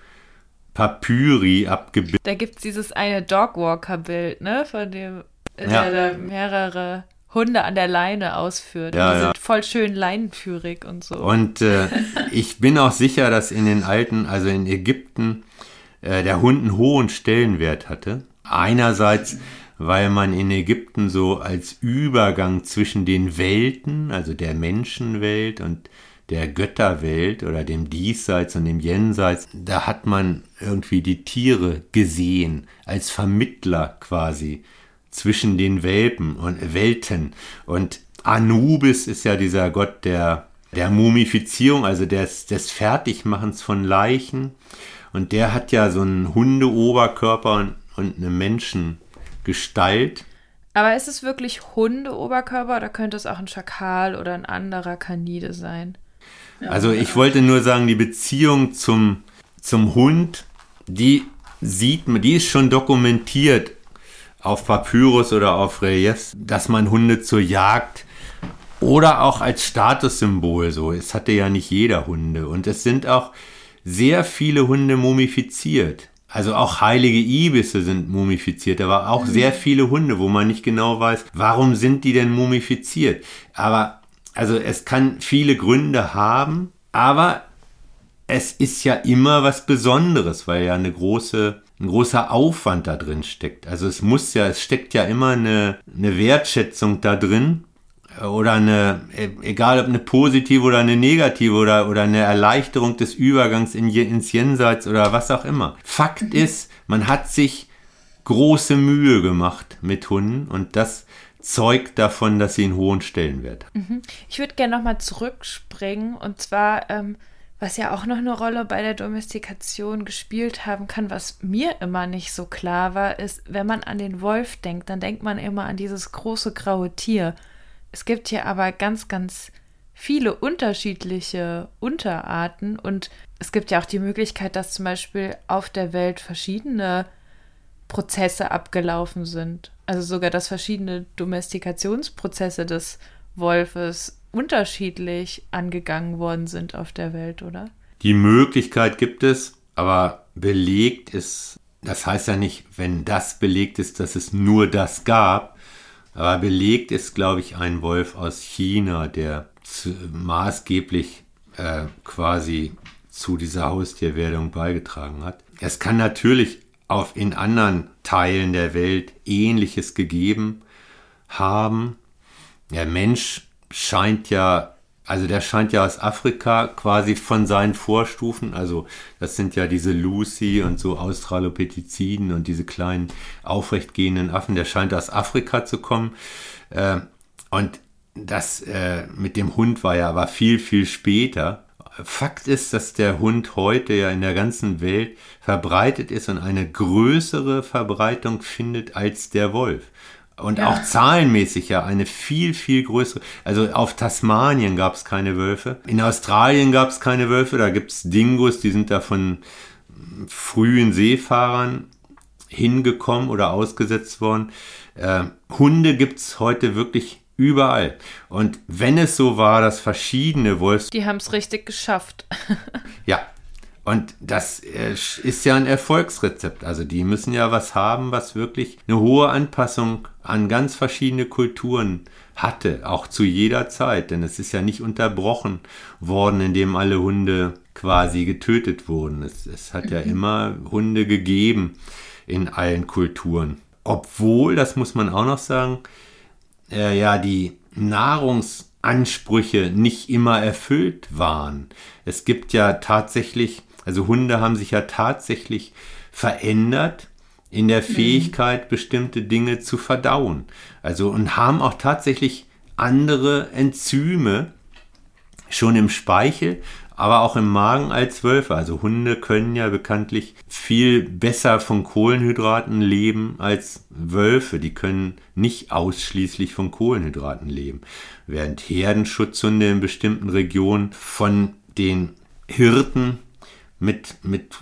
Papyri abgebildet. Da gibt es dieses eine Dogwalker-Bild, ne, von dem ja. der da mehrere Hunde an der Leine ausführt. Ja, die ja. sind voll schön leinenführig und so. Und äh, ich bin auch sicher, dass in den alten, also in Ägypten, äh, der Hund einen hohen Stellenwert hatte. Einerseits, weil man in Ägypten so als Übergang zwischen den Welten, also der Menschenwelt und der Götterwelt oder dem Diesseits und dem Jenseits, da hat man irgendwie die Tiere gesehen, als Vermittler quasi zwischen den Welpen und Welten. Und Anubis ist ja dieser Gott der, der Mumifizierung, also des, des Fertigmachens von Leichen. Und der hat ja so einen Hundeoberkörper und, und eine Menschengestalt. Aber ist es wirklich Hundeoberkörper oder könnte es auch ein Schakal oder ein anderer Kanide sein? Also ich wollte nur sagen, die Beziehung zum, zum Hund, die sieht man, die ist schon dokumentiert auf Papyrus oder auf Reliefs, dass man Hunde zur Jagd oder auch als Statussymbol so. Es hatte ja nicht jeder Hunde. Und es sind auch sehr viele Hunde mumifiziert. Also auch heilige Ibisse sind mumifiziert, aber auch sehr viele Hunde, wo man nicht genau weiß, warum sind die denn mumifiziert. Aber also es kann viele Gründe haben, aber es ist ja immer was Besonderes, weil ja eine große, ein großer Aufwand da drin steckt. Also es muss ja, es steckt ja immer eine, eine Wertschätzung da drin oder eine, egal ob eine positive oder eine negative oder, oder eine Erleichterung des Übergangs in, ins Jenseits oder was auch immer. Fakt ist, man hat sich große Mühe gemacht mit Hunden und das zeugt davon, dass sie einen hohen Stellenwert haben. Ich würde gerne nochmal zurückspringen und zwar, ähm, was ja auch noch eine Rolle bei der Domestikation gespielt haben kann, was mir immer nicht so klar war, ist, wenn man an den Wolf denkt, dann denkt man immer an dieses große graue Tier. Es gibt hier aber ganz, ganz viele unterschiedliche Unterarten und es gibt ja auch die Möglichkeit, dass zum Beispiel auf der Welt verschiedene Prozesse abgelaufen sind. Also sogar, dass verschiedene Domestikationsprozesse des Wolfes unterschiedlich angegangen worden sind auf der Welt, oder? Die Möglichkeit gibt es, aber belegt ist, das heißt ja nicht, wenn das belegt ist, dass es nur das gab, aber belegt ist, glaube ich, ein Wolf aus China, der zu, maßgeblich äh, quasi zu dieser Haustierwerdung beigetragen hat. Es kann natürlich auf in anderen Teilen der Welt ähnliches gegeben haben. Der Mensch scheint ja, also der scheint ja aus Afrika quasi von seinen Vorstufen, also das sind ja diese Lucy und so Australopitheciden und diese kleinen aufrechtgehenden Affen, der scheint aus Afrika zu kommen. Äh, und das äh, mit dem Hund war ja aber viel, viel später. Fakt ist, dass der Hund heute ja in der ganzen Welt verbreitet ist und eine größere Verbreitung findet als der Wolf. Und ja. auch zahlenmäßig ja eine viel, viel größere. Also auf Tasmanien gab es keine Wölfe. In Australien gab es keine Wölfe. Da gibt es Dingos, die sind da von frühen Seefahrern hingekommen oder ausgesetzt worden. Äh, Hunde gibt es heute wirklich überall. Und wenn es so war, dass verschiedene Wolfs... Die haben es richtig geschafft. ja, und das ist ja ein Erfolgsrezept. Also die müssen ja was haben, was wirklich eine hohe Anpassung an ganz verschiedene Kulturen hatte, auch zu jeder Zeit. Denn es ist ja nicht unterbrochen worden, indem alle Hunde quasi getötet wurden. Es, es hat ja immer Hunde gegeben in allen Kulturen. Obwohl, das muss man auch noch sagen, äh, ja, die Nahrungsansprüche nicht immer erfüllt waren. Es gibt ja tatsächlich also Hunde haben sich ja tatsächlich verändert in der Fähigkeit, bestimmte Dinge zu verdauen. Also und haben auch tatsächlich andere Enzyme schon im Speichel, aber auch im Magen als Wölfe. Also Hunde können ja bekanntlich viel besser von Kohlenhydraten leben als Wölfe. Die können nicht ausschließlich von Kohlenhydraten leben. Während Herdenschutzhunde in bestimmten Regionen von den Hirten mit, mit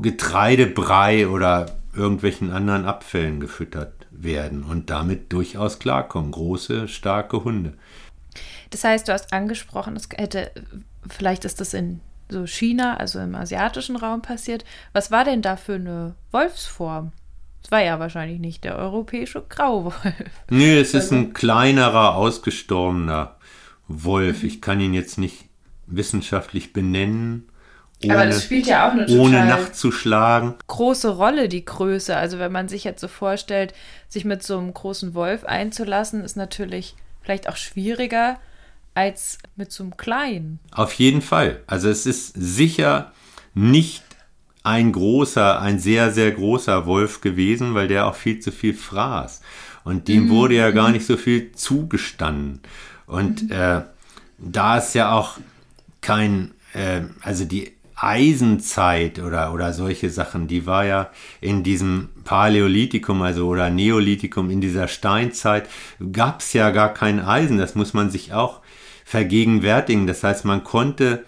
Getreidebrei oder irgendwelchen anderen Abfällen gefüttert werden und damit durchaus klarkommen. Große, starke Hunde. Das heißt, du hast angesprochen, es hätte, vielleicht ist das in so China, also im asiatischen Raum passiert. Was war denn da für eine Wolfsform? war ja wahrscheinlich nicht der europäische Grauwolf. Nee, es ist ein kleinerer, ausgestorbener Wolf. Ich kann ihn jetzt nicht wissenschaftlich benennen. Ohne, Aber das spielt ja auch eine ohne nachzuschlagen. Große Rolle, die Größe. Also wenn man sich jetzt so vorstellt, sich mit so einem großen Wolf einzulassen, ist natürlich vielleicht auch schwieriger als mit so einem kleinen. Auf jeden Fall. Also es ist sicher nicht ein großer, ein sehr, sehr großer Wolf gewesen, weil der auch viel zu viel fraß. Und dem mhm. wurde ja gar nicht so viel zugestanden. Und mhm. äh, da ist ja auch kein, äh, also die Eisenzeit oder, oder solche Sachen, die war ja in diesem Paläolithikum, also oder Neolithikum, in dieser Steinzeit, gab es ja gar kein Eisen. Das muss man sich auch vergegenwärtigen. Das heißt, man konnte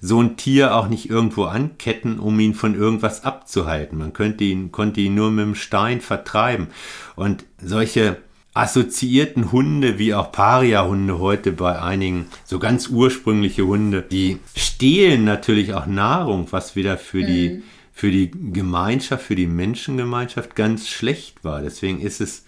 so ein Tier auch nicht irgendwo anketten, um ihn von irgendwas abzuhalten. Man könnte ihn, konnte ihn nur mit dem Stein vertreiben. Und solche assoziierten Hunde wie auch Paria-Hunde heute bei einigen, so ganz ursprüngliche Hunde, die stehlen natürlich auch Nahrung, was wieder für mhm. die für die Gemeinschaft, für die Menschengemeinschaft ganz schlecht war. Deswegen ist es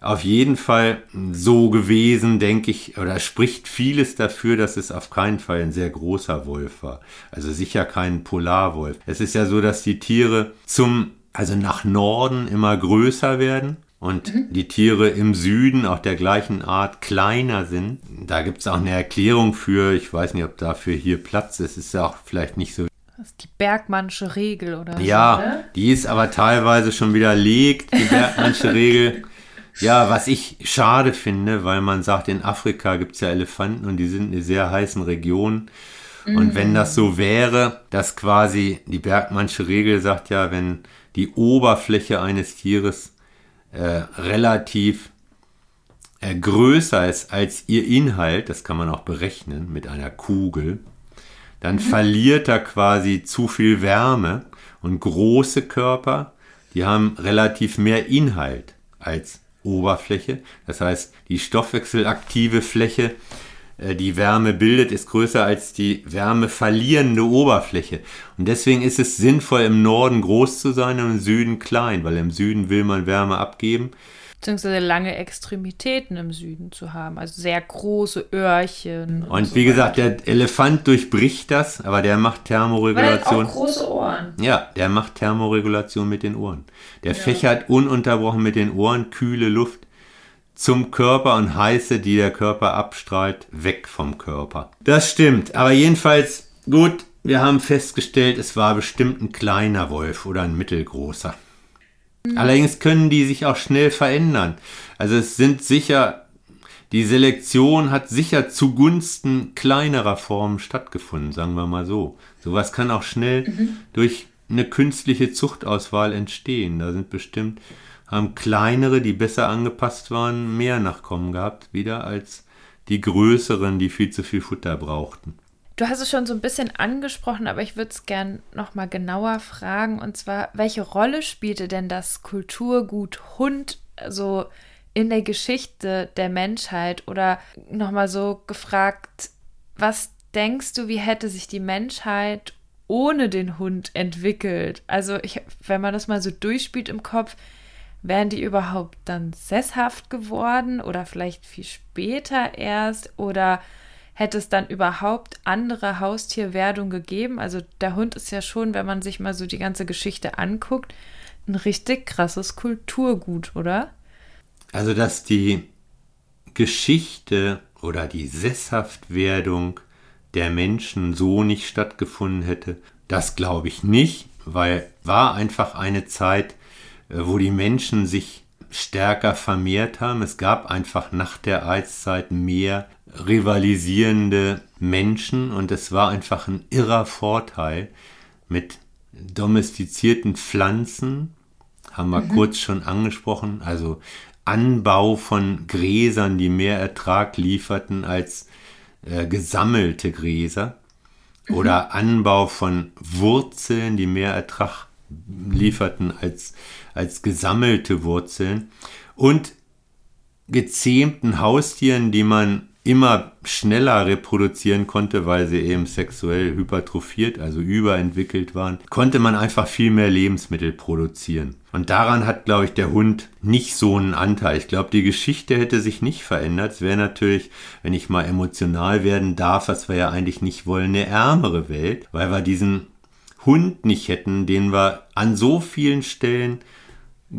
auf jeden Fall so gewesen, denke ich, oder spricht vieles dafür, dass es auf keinen Fall ein sehr großer Wolf war. Also sicher kein Polarwolf. Es ist ja so, dass die Tiere zum, also nach Norden immer größer werden und mhm. die Tiere im Süden auch der gleichen Art kleiner sind. Da gibt es auch eine Erklärung für. Ich weiß nicht, ob dafür hier Platz ist. Ist ja auch vielleicht nicht so. Das ist die Bergmannsche Regel, oder? Ja, so, ne? die ist aber teilweise schon widerlegt, die Bergmannsche Regel. Ja, was ich schade finde, weil man sagt, in Afrika gibt es ja Elefanten und die sind in sehr heißen Regionen. Und wenn das so wäre, dass quasi die Bergmannsche Regel sagt ja, wenn die Oberfläche eines Tieres äh, relativ äh, größer ist als ihr Inhalt, das kann man auch berechnen mit einer Kugel, dann mhm. verliert er quasi zu viel Wärme und große Körper, die haben relativ mehr Inhalt als Oberfläche. Das heißt, die stoffwechselaktive Fläche die Wärme bildet, ist größer als die Wärme verlierende Oberfläche. Und deswegen ist es sinnvoll, im Norden groß zu sein und im Süden klein, weil im Süden will man Wärme abgeben. Beziehungsweise lange Extremitäten im Süden zu haben, also sehr große Öhrchen. Und, und so wie gesagt, der Elefant durchbricht das, aber der macht Thermoregulation. Weil auch große Ohren. Ja, der macht Thermoregulation mit den Ohren. Der ja. fächert ununterbrochen mit den Ohren kühle Luft zum Körper und heiße, die der Körper abstrahlt, weg vom Körper. Das stimmt, aber jedenfalls gut, wir haben festgestellt, es war bestimmt ein kleiner Wolf oder ein mittelgroßer. Allerdings können die sich auch schnell verändern. Also es sind sicher, die Selektion hat sicher zugunsten kleinerer Formen stattgefunden, sagen wir mal so. Sowas kann auch schnell mhm. durch eine künstliche Zuchtauswahl entstehen. Da sind bestimmt haben kleinere, die besser angepasst waren, mehr Nachkommen gehabt, wieder als die größeren, die viel zu viel Futter brauchten. Du hast es schon so ein bisschen angesprochen, aber ich würde es gern nochmal genauer fragen. Und zwar, welche Rolle spielte denn das Kulturgut Hund so in der Geschichte der Menschheit? Oder nochmal so gefragt, was denkst du, wie hätte sich die Menschheit ohne den Hund entwickelt? Also, ich, wenn man das mal so durchspielt im Kopf, Wären die überhaupt dann sesshaft geworden oder vielleicht viel später erst? Oder hätte es dann überhaupt andere Haustierwerdung gegeben? Also der Hund ist ja schon, wenn man sich mal so die ganze Geschichte anguckt, ein richtig krasses Kulturgut, oder? Also dass die Geschichte oder die Sesshaftwerdung der Menschen so nicht stattgefunden hätte, das glaube ich nicht, weil war einfach eine Zeit, wo die Menschen sich stärker vermehrt haben. Es gab einfach nach der Eiszeit mehr rivalisierende Menschen und es war einfach ein irrer Vorteil mit domestizierten Pflanzen, haben wir mhm. kurz schon angesprochen, also Anbau von Gräsern, die mehr Ertrag lieferten als äh, gesammelte Gräser mhm. oder Anbau von Wurzeln, die mehr Ertrag lieferten als als gesammelte Wurzeln und gezähmten Haustieren, die man immer schneller reproduzieren konnte, weil sie eben sexuell hypertrophiert, also überentwickelt waren, konnte man einfach viel mehr Lebensmittel produzieren. Und daran hat, glaube ich, der Hund nicht so einen Anteil. Ich glaube, die Geschichte hätte sich nicht verändert. Es wäre natürlich, wenn ich mal emotional werden darf, was wir ja eigentlich nicht wollen, eine ärmere Welt, weil wir diesen Hund nicht hätten, den wir an so vielen Stellen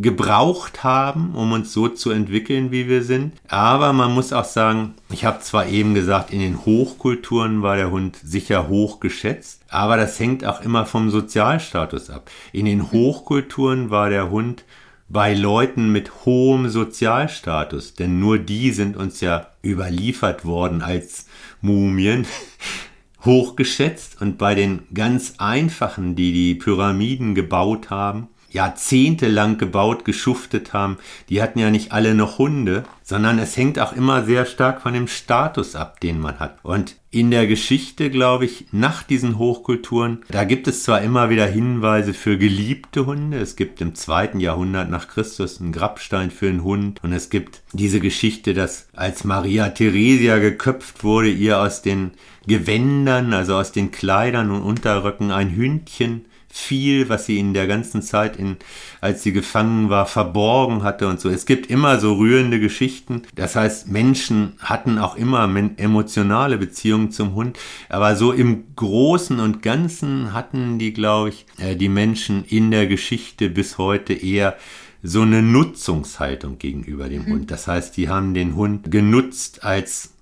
gebraucht haben, um uns so zu entwickeln, wie wir sind. Aber man muss auch sagen, ich habe zwar eben gesagt, in den Hochkulturen war der Hund sicher hoch geschätzt, aber das hängt auch immer vom Sozialstatus ab. In den Hochkulturen war der Hund bei Leuten mit hohem Sozialstatus, denn nur die sind uns ja überliefert worden als Mumien, hochgeschätzt und bei den ganz einfachen, die die Pyramiden gebaut haben, jahrzehntelang gebaut, geschuftet haben, die hatten ja nicht alle noch Hunde, sondern es hängt auch immer sehr stark von dem Status ab, den man hat. Und in der Geschichte, glaube ich, nach diesen Hochkulturen, da gibt es zwar immer wieder Hinweise für geliebte Hunde. Es gibt im zweiten Jahrhundert nach Christus einen Grabstein für einen Hund. Und es gibt diese Geschichte, dass als Maria Theresia geköpft wurde, ihr aus den Gewändern, also aus den Kleidern und Unterröcken ein Hündchen viel, was sie in der ganzen Zeit, in, als sie gefangen war, verborgen hatte und so. Es gibt immer so rührende Geschichten. Das heißt, Menschen hatten auch immer emotionale Beziehungen zum Hund. Aber so im Großen und Ganzen hatten die, glaube ich, äh, die Menschen in der Geschichte bis heute eher so eine Nutzungshaltung gegenüber dem mhm. Hund. Das heißt, die haben den Hund genutzt als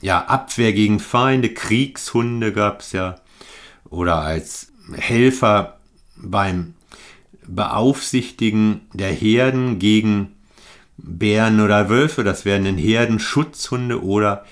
ja, Abwehr gegen Feinde, Kriegshunde gab es ja, oder als Helfer beim Beaufsichtigen der Herden gegen Bären oder Wölfe. Das wären dann Herdenschutzhunde oder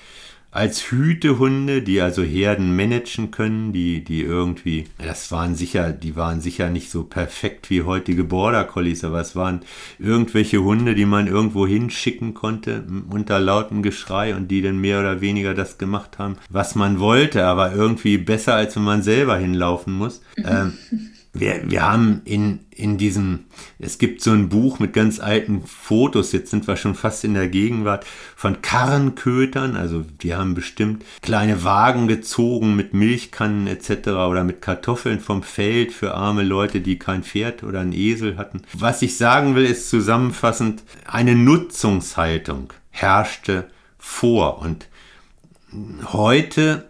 als Hütehunde, die also Herden managen können, die, die irgendwie, das waren sicher, die waren sicher nicht so perfekt wie heutige Border Collies, aber es waren irgendwelche Hunde, die man irgendwo hinschicken konnte unter lautem Geschrei und die dann mehr oder weniger das gemacht haben, was man wollte, aber irgendwie besser, als wenn man selber hinlaufen muss. ähm, wir, wir haben in, in diesem, es gibt so ein Buch mit ganz alten Fotos, jetzt sind wir schon fast in der Gegenwart, von Karrenkötern, also die haben bestimmt kleine Wagen gezogen mit Milchkannen etc. oder mit Kartoffeln vom Feld für arme Leute, die kein Pferd oder einen Esel hatten. Was ich sagen will, ist zusammenfassend, eine Nutzungshaltung herrschte vor und heute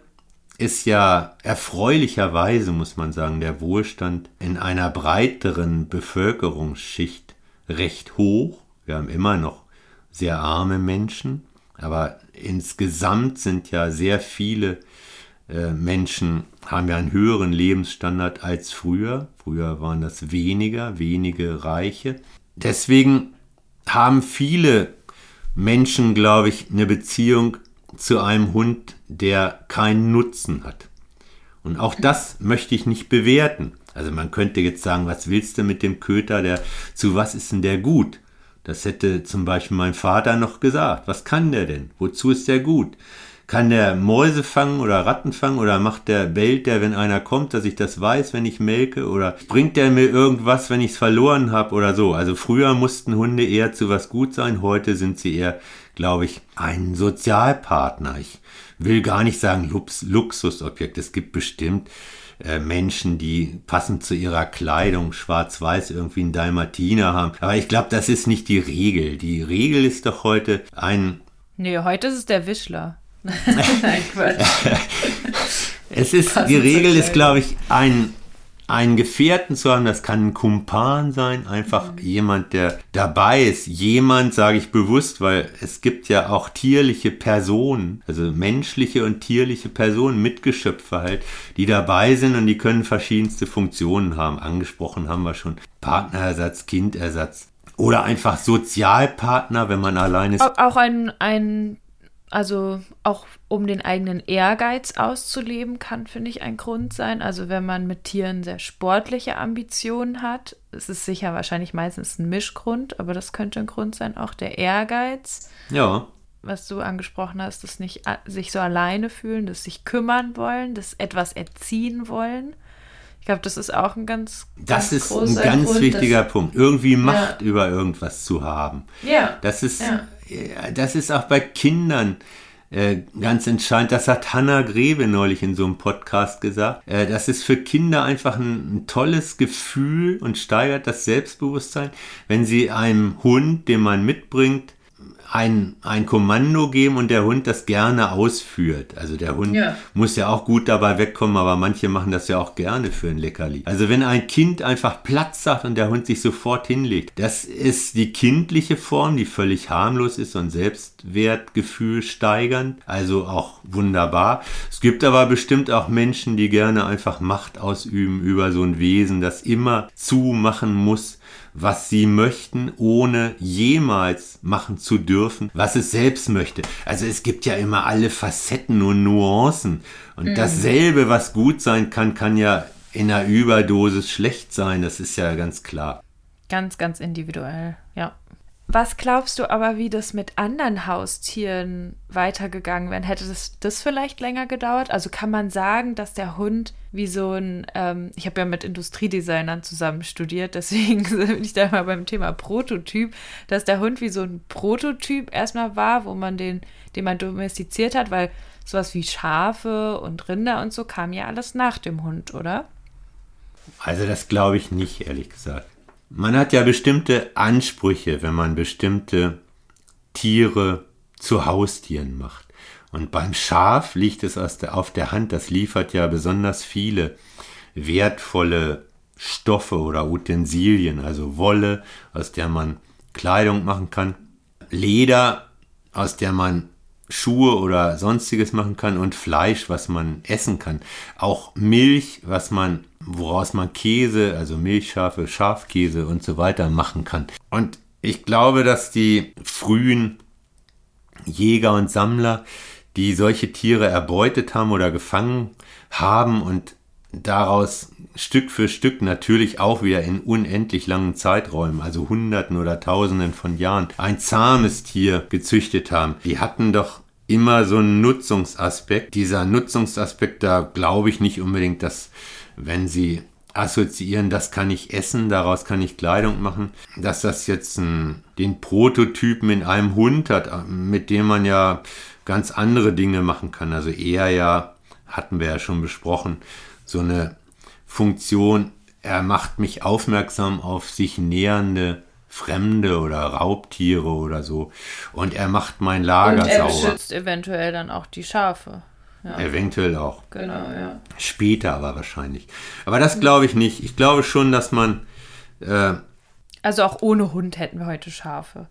ist ja erfreulicherweise, muss man sagen, der Wohlstand in einer breiteren Bevölkerungsschicht recht hoch. Wir haben immer noch sehr arme Menschen, aber insgesamt sind ja sehr viele äh, Menschen, haben ja einen höheren Lebensstandard als früher. Früher waren das weniger, wenige Reiche. Deswegen haben viele Menschen, glaube ich, eine Beziehung zu einem Hund, der keinen Nutzen hat. Und auch das möchte ich nicht bewerten. Also man könnte jetzt sagen, was willst du mit dem Köter, der, zu was ist denn der gut? Das hätte zum Beispiel mein Vater noch gesagt. Was kann der denn? Wozu ist der gut? Kann der Mäuse fangen oder Ratten fangen oder macht der, bellt der, wenn einer kommt, dass ich das weiß, wenn ich melke oder bringt der mir irgendwas, wenn ich es verloren habe oder so. Also früher mussten Hunde eher zu was gut sein, heute sind sie eher, glaube ich, ein Sozialpartner. Ich will gar nicht sagen Lux Luxusobjekt. Es gibt bestimmt äh, Menschen, die passend zu ihrer Kleidung schwarz-weiß irgendwie einen Dalmatiner haben. Aber ich glaube, das ist nicht die Regel. Die Regel ist doch heute ein... Nee, heute ist es der Wischler. Nein, Quatsch. es ist, die Regel ist, glaube ich, ein einen Gefährten zu haben, das kann ein Kumpan sein, einfach mhm. jemand, der dabei ist. Jemand, sage ich bewusst, weil es gibt ja auch tierliche Personen, also menschliche und tierliche Personen, Mitgeschöpfe halt, die dabei sind und die können verschiedenste Funktionen haben. Angesprochen haben wir schon Partnerersatz, Kindersatz. Oder einfach Sozialpartner, wenn man allein ist. Auch ein, ein also auch um den eigenen Ehrgeiz auszuleben, kann, finde ich, ein Grund sein. Also wenn man mit Tieren sehr sportliche Ambitionen hat, es ist sicher wahrscheinlich meistens ein Mischgrund, aber das könnte ein Grund sein, auch der Ehrgeiz. Ja. Was du angesprochen hast, das nicht sich so alleine fühlen, das sich kümmern wollen, das etwas erziehen wollen. Ich glaube, das ist auch ein ganz, ganz Das ist ein ganz Grund, wichtiger Punkt. Irgendwie Macht ja. über irgendwas zu haben. Ja. Das ist, ja das ist auch bei Kindern äh, ganz entscheidend, das hat Hannah Greve neulich in so einem Podcast gesagt. Äh, das ist für Kinder einfach ein, ein, tolles Gefühl und steigert das Selbstbewusstsein, wenn sie einem Hund, den man mitbringt, ein, ein Kommando geben und der Hund das gerne ausführt. Also der Hund ja. muss ja auch gut dabei wegkommen, aber manche machen das ja auch gerne für ein Leckerli. Also wenn ein Kind einfach Platz sagt und der Hund sich sofort hinlegt, das ist die kindliche Form, die völlig harmlos ist und Selbstwertgefühl steigernd. Also auch wunderbar. Es gibt aber bestimmt auch Menschen, die gerne einfach Macht ausüben über so ein Wesen, das immer zumachen muss was sie möchten, ohne jemals machen zu dürfen, was es selbst möchte. Also es gibt ja immer alle Facetten und Nuancen. Und mhm. dasselbe, was gut sein kann, kann ja in einer Überdosis schlecht sein. Das ist ja ganz klar. Ganz, ganz individuell, ja. Was glaubst du aber, wie das mit anderen Haustieren weitergegangen wäre? Hätte das, das vielleicht länger gedauert? Also kann man sagen, dass der Hund wie so ein, ähm, ich habe ja mit Industriedesignern zusammen studiert, deswegen bin ich da mal beim Thema Prototyp, dass der Hund wie so ein Prototyp erstmal war, wo man den, den man domestiziert hat, weil sowas wie Schafe und Rinder und so kam ja alles nach dem Hund, oder? Also das glaube ich nicht, ehrlich gesagt. Man hat ja bestimmte Ansprüche, wenn man bestimmte Tiere zu Haustieren macht. Und beim Schaf liegt es auf der Hand, das liefert ja besonders viele wertvolle Stoffe oder Utensilien, also Wolle, aus der man Kleidung machen kann, Leder, aus der man Schuhe oder sonstiges machen kann und Fleisch, was man essen kann. Auch Milch, was man, woraus man Käse, also Milchschafe, Schafkäse und so weiter machen kann. Und ich glaube, dass die frühen Jäger und Sammler, die solche Tiere erbeutet haben oder gefangen haben und daraus Stück für Stück natürlich auch wieder in unendlich langen Zeiträumen, also Hunderten oder Tausenden von Jahren, ein zahmes Tier gezüchtet haben. Die hatten doch immer so einen Nutzungsaspekt. Dieser Nutzungsaspekt, da glaube ich nicht unbedingt, dass wenn sie assoziieren, das kann ich essen, daraus kann ich Kleidung machen, dass das jetzt ein, den Prototypen in einem Hund hat, mit dem man ja ganz andere Dinge machen kann. Also eher ja, hatten wir ja schon besprochen, so eine Funktion, er macht mich aufmerksam auf sich nähernde Fremde oder Raubtiere oder so. Und er macht mein Lager Und er sauber. Er beschützt eventuell dann auch die Schafe. Ja. Eventuell auch. Genau, ja. Später aber wahrscheinlich. Aber das glaube ich nicht. Ich glaube schon, dass man. Äh, also auch ohne Hund hätten wir heute Schafe.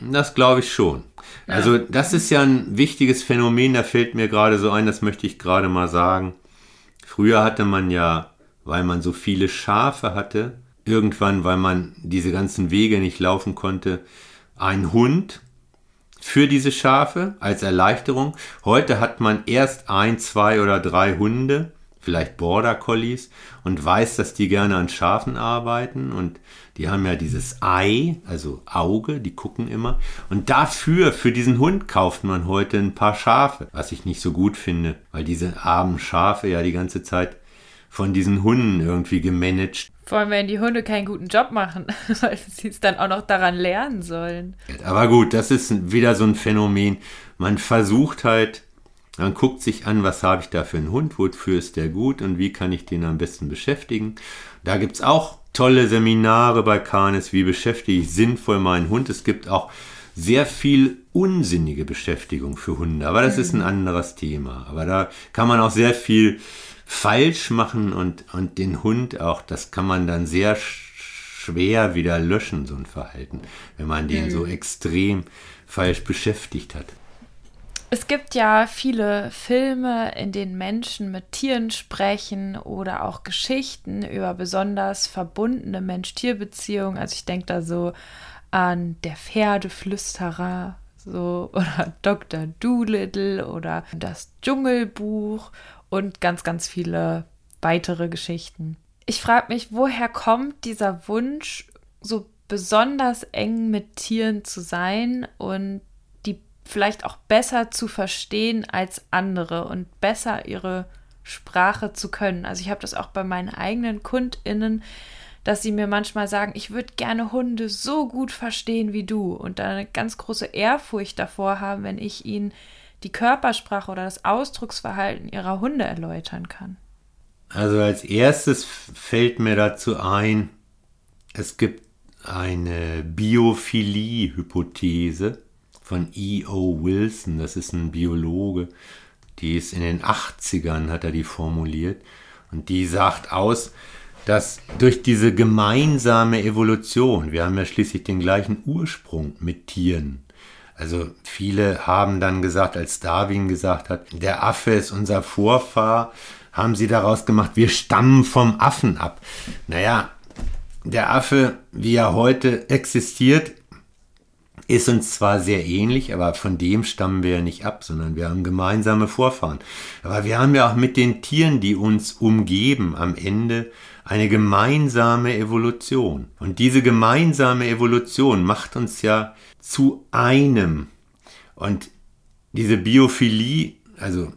Das glaube ich schon. Ja. Also das ist ja ein wichtiges Phänomen, da fällt mir gerade so ein, das möchte ich gerade mal sagen. Früher hatte man ja, weil man so viele Schafe hatte, irgendwann, weil man diese ganzen Wege nicht laufen konnte, einen Hund für diese Schafe als Erleichterung. Heute hat man erst ein, zwei oder drei Hunde, vielleicht Border Collies, und weiß, dass die gerne an Schafen arbeiten und die haben ja dieses Ei, also Auge, die gucken immer. Und dafür, für diesen Hund kauft man heute ein paar Schafe, was ich nicht so gut finde, weil diese armen Schafe ja die ganze Zeit von diesen Hunden irgendwie gemanagt. Vor allem, wenn die Hunde keinen guten Job machen, weil sie es dann auch noch daran lernen sollen. Aber gut, das ist wieder so ein Phänomen. Man versucht halt, man guckt sich an, was habe ich da für einen Hund, wofür ist der gut und wie kann ich den am besten beschäftigen. Da gibt es auch tolle Seminare bei Canis, wie beschäftige ich sinnvoll meinen Hund. Es gibt auch sehr viel unsinnige Beschäftigung für Hunde, aber das mhm. ist ein anderes Thema. Aber da kann man auch sehr viel falsch machen und, und den Hund auch, das kann man dann sehr schwer wieder löschen, so ein Verhalten, wenn man den mhm. so extrem falsch beschäftigt hat. Es gibt ja viele Filme, in denen Menschen mit Tieren sprechen oder auch Geschichten über besonders verbundene Mensch-Tier-Beziehungen. Also ich denke da so an der Pferdeflüsterer so oder Dr. Doolittle oder das Dschungelbuch und ganz, ganz viele weitere Geschichten. Ich frage mich, woher kommt dieser Wunsch, so besonders eng mit Tieren zu sein und die vielleicht auch besser zu verstehen als andere und besser ihre Sprache zu können. Also ich habe das auch bei meinen eigenen Kundinnen, dass sie mir manchmal sagen, ich würde gerne Hunde so gut verstehen wie du und da eine ganz große Ehrfurcht davor haben, wenn ich ihnen die Körpersprache oder das Ausdrucksverhalten ihrer Hunde erläutern kann. Also als erstes fällt mir dazu ein, es gibt eine Biophilie-Hypothese von E.O. Wilson, das ist ein Biologe, die ist in den 80ern, hat er die formuliert, und die sagt aus, dass durch diese gemeinsame Evolution, wir haben ja schließlich den gleichen Ursprung mit Tieren, also viele haben dann gesagt, als Darwin gesagt hat, der Affe ist unser Vorfahr, haben sie daraus gemacht, wir stammen vom Affen ab. Naja, der Affe, wie er heute existiert, ist uns zwar sehr ähnlich, aber von dem stammen wir ja nicht ab, sondern wir haben gemeinsame Vorfahren. Aber wir haben ja auch mit den Tieren, die uns umgeben, am Ende eine gemeinsame Evolution. Und diese gemeinsame Evolution macht uns ja zu einem. Und diese Biophilie, also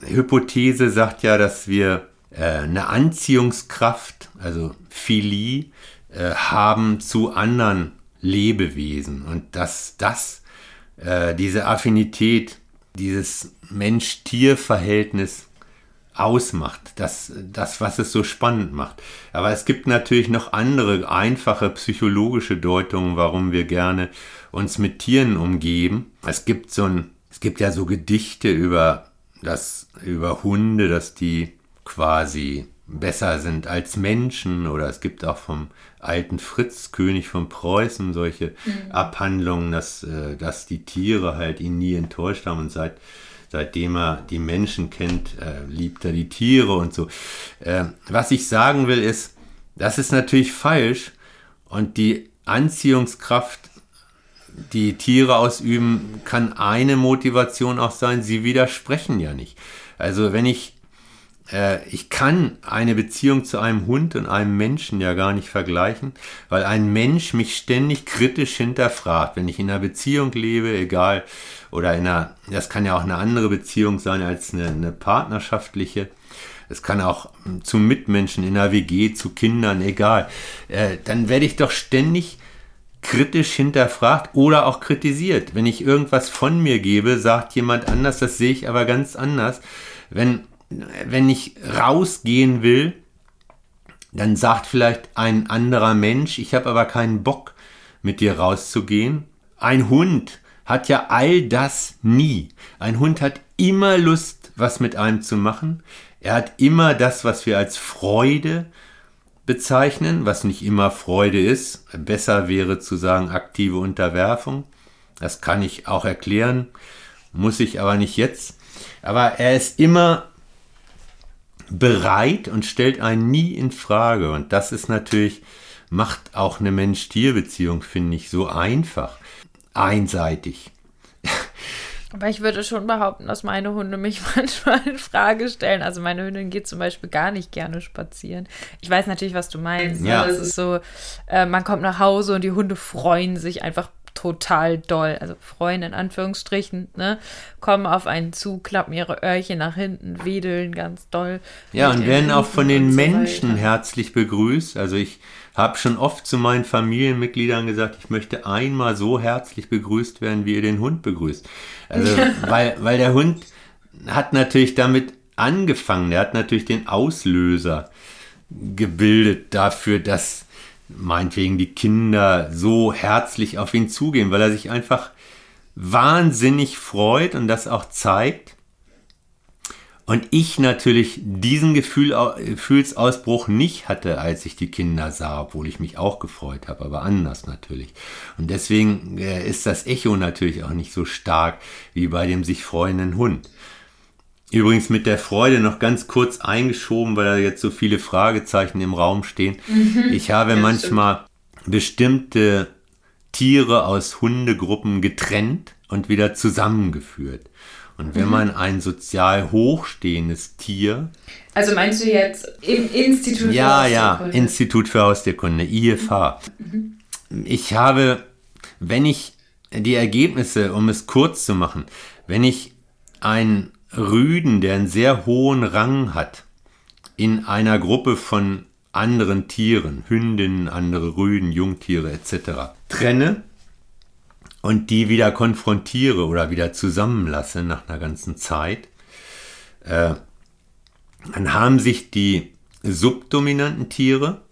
Hypothese sagt ja, dass wir äh, eine Anziehungskraft, also Philie, äh, haben zu anderen Lebewesen und dass das, äh, diese Affinität, dieses Mensch-Tier-Verhältnis ausmacht, das, das, was es so spannend macht. Aber es gibt natürlich noch andere einfache psychologische Deutungen, warum wir gerne uns mit Tieren umgeben. Es gibt so ein, es gibt ja so Gedichte über das, über Hunde, dass die quasi besser sind als Menschen oder es gibt auch vom alten Fritz, König von Preußen, solche mhm. Abhandlungen, dass, äh, dass die Tiere halt ihn nie enttäuscht haben und seit, seitdem er die Menschen kennt, äh, liebt er die Tiere und so. Äh, was ich sagen will ist, das ist natürlich falsch und die Anziehungskraft, die Tiere ausüben, kann eine Motivation auch sein, sie widersprechen ja nicht. Also wenn ich äh, ich kann eine Beziehung zu einem Hund und einem Menschen ja gar nicht vergleichen, weil ein Mensch mich ständig kritisch hinterfragt. Wenn ich in einer Beziehung lebe, egal, oder in einer, das kann ja auch eine andere Beziehung sein als eine, eine partnerschaftliche. Es kann auch zu Mitmenschen in einer WG, zu Kindern, egal. Äh, dann werde ich doch ständig kritisch hinterfragt oder auch kritisiert. Wenn ich irgendwas von mir gebe, sagt jemand anders, das sehe ich aber ganz anders. Wenn wenn ich rausgehen will, dann sagt vielleicht ein anderer Mensch, ich habe aber keinen Bock, mit dir rauszugehen. Ein Hund hat ja all das nie. Ein Hund hat immer Lust, was mit einem zu machen. Er hat immer das, was wir als Freude bezeichnen, was nicht immer Freude ist. Besser wäre zu sagen aktive Unterwerfung. Das kann ich auch erklären, muss ich aber nicht jetzt. Aber er ist immer bereit und stellt einen nie in Frage. Und das ist natürlich, macht auch eine Mensch-Tier-Beziehung, finde ich, so einfach. Einseitig. Aber ich würde schon behaupten, dass meine Hunde mich manchmal in Frage stellen. Also meine Hündin geht zum Beispiel gar nicht gerne spazieren. Ich weiß natürlich, was du meinst. Ne? Ja. Es ist so, äh, man kommt nach Hause und die Hunde freuen sich einfach total doll, also freuen in Anführungsstrichen, ne, kommen auf einen zu, klappen ihre Öhrchen nach hinten, wedeln ganz doll. Ja, und werden auch von den so Menschen weiter. herzlich begrüßt. Also ich habe schon oft zu meinen Familienmitgliedern gesagt, ich möchte einmal so herzlich begrüßt werden, wie ihr den Hund begrüßt. Also, weil, weil der Hund hat natürlich damit angefangen, der hat natürlich den Auslöser gebildet dafür, dass meinetwegen die Kinder so herzlich auf ihn zugehen, weil er sich einfach wahnsinnig freut und das auch zeigt. Und ich natürlich diesen Gefühl, Gefühlsausbruch nicht hatte, als ich die Kinder sah, obwohl ich mich auch gefreut habe, aber anders natürlich. Und deswegen äh, ist das Echo natürlich auch nicht so stark wie bei dem sich freuenden Hund. Übrigens mit der Freude noch ganz kurz eingeschoben, weil da jetzt so viele Fragezeichen im Raum stehen. Mhm, ich habe manchmal stimmt. bestimmte Tiere aus Hundegruppen getrennt und wieder zusammengeführt. Und wenn mhm. man ein sozial hochstehendes Tier. Also meinst du jetzt im Institut ja, für Ja, ja, Institut für Haustierkunde, IFH. Mhm. Ich habe, wenn ich die Ergebnisse, um es kurz zu machen, wenn ich ein Rüden, der einen sehr hohen Rang hat, in einer Gruppe von anderen Tieren, Hündinnen, andere Rüden, Jungtiere etc., trenne und die wieder konfrontiere oder wieder zusammenlasse nach einer ganzen Zeit, äh, dann haben sich die subdominanten Tiere,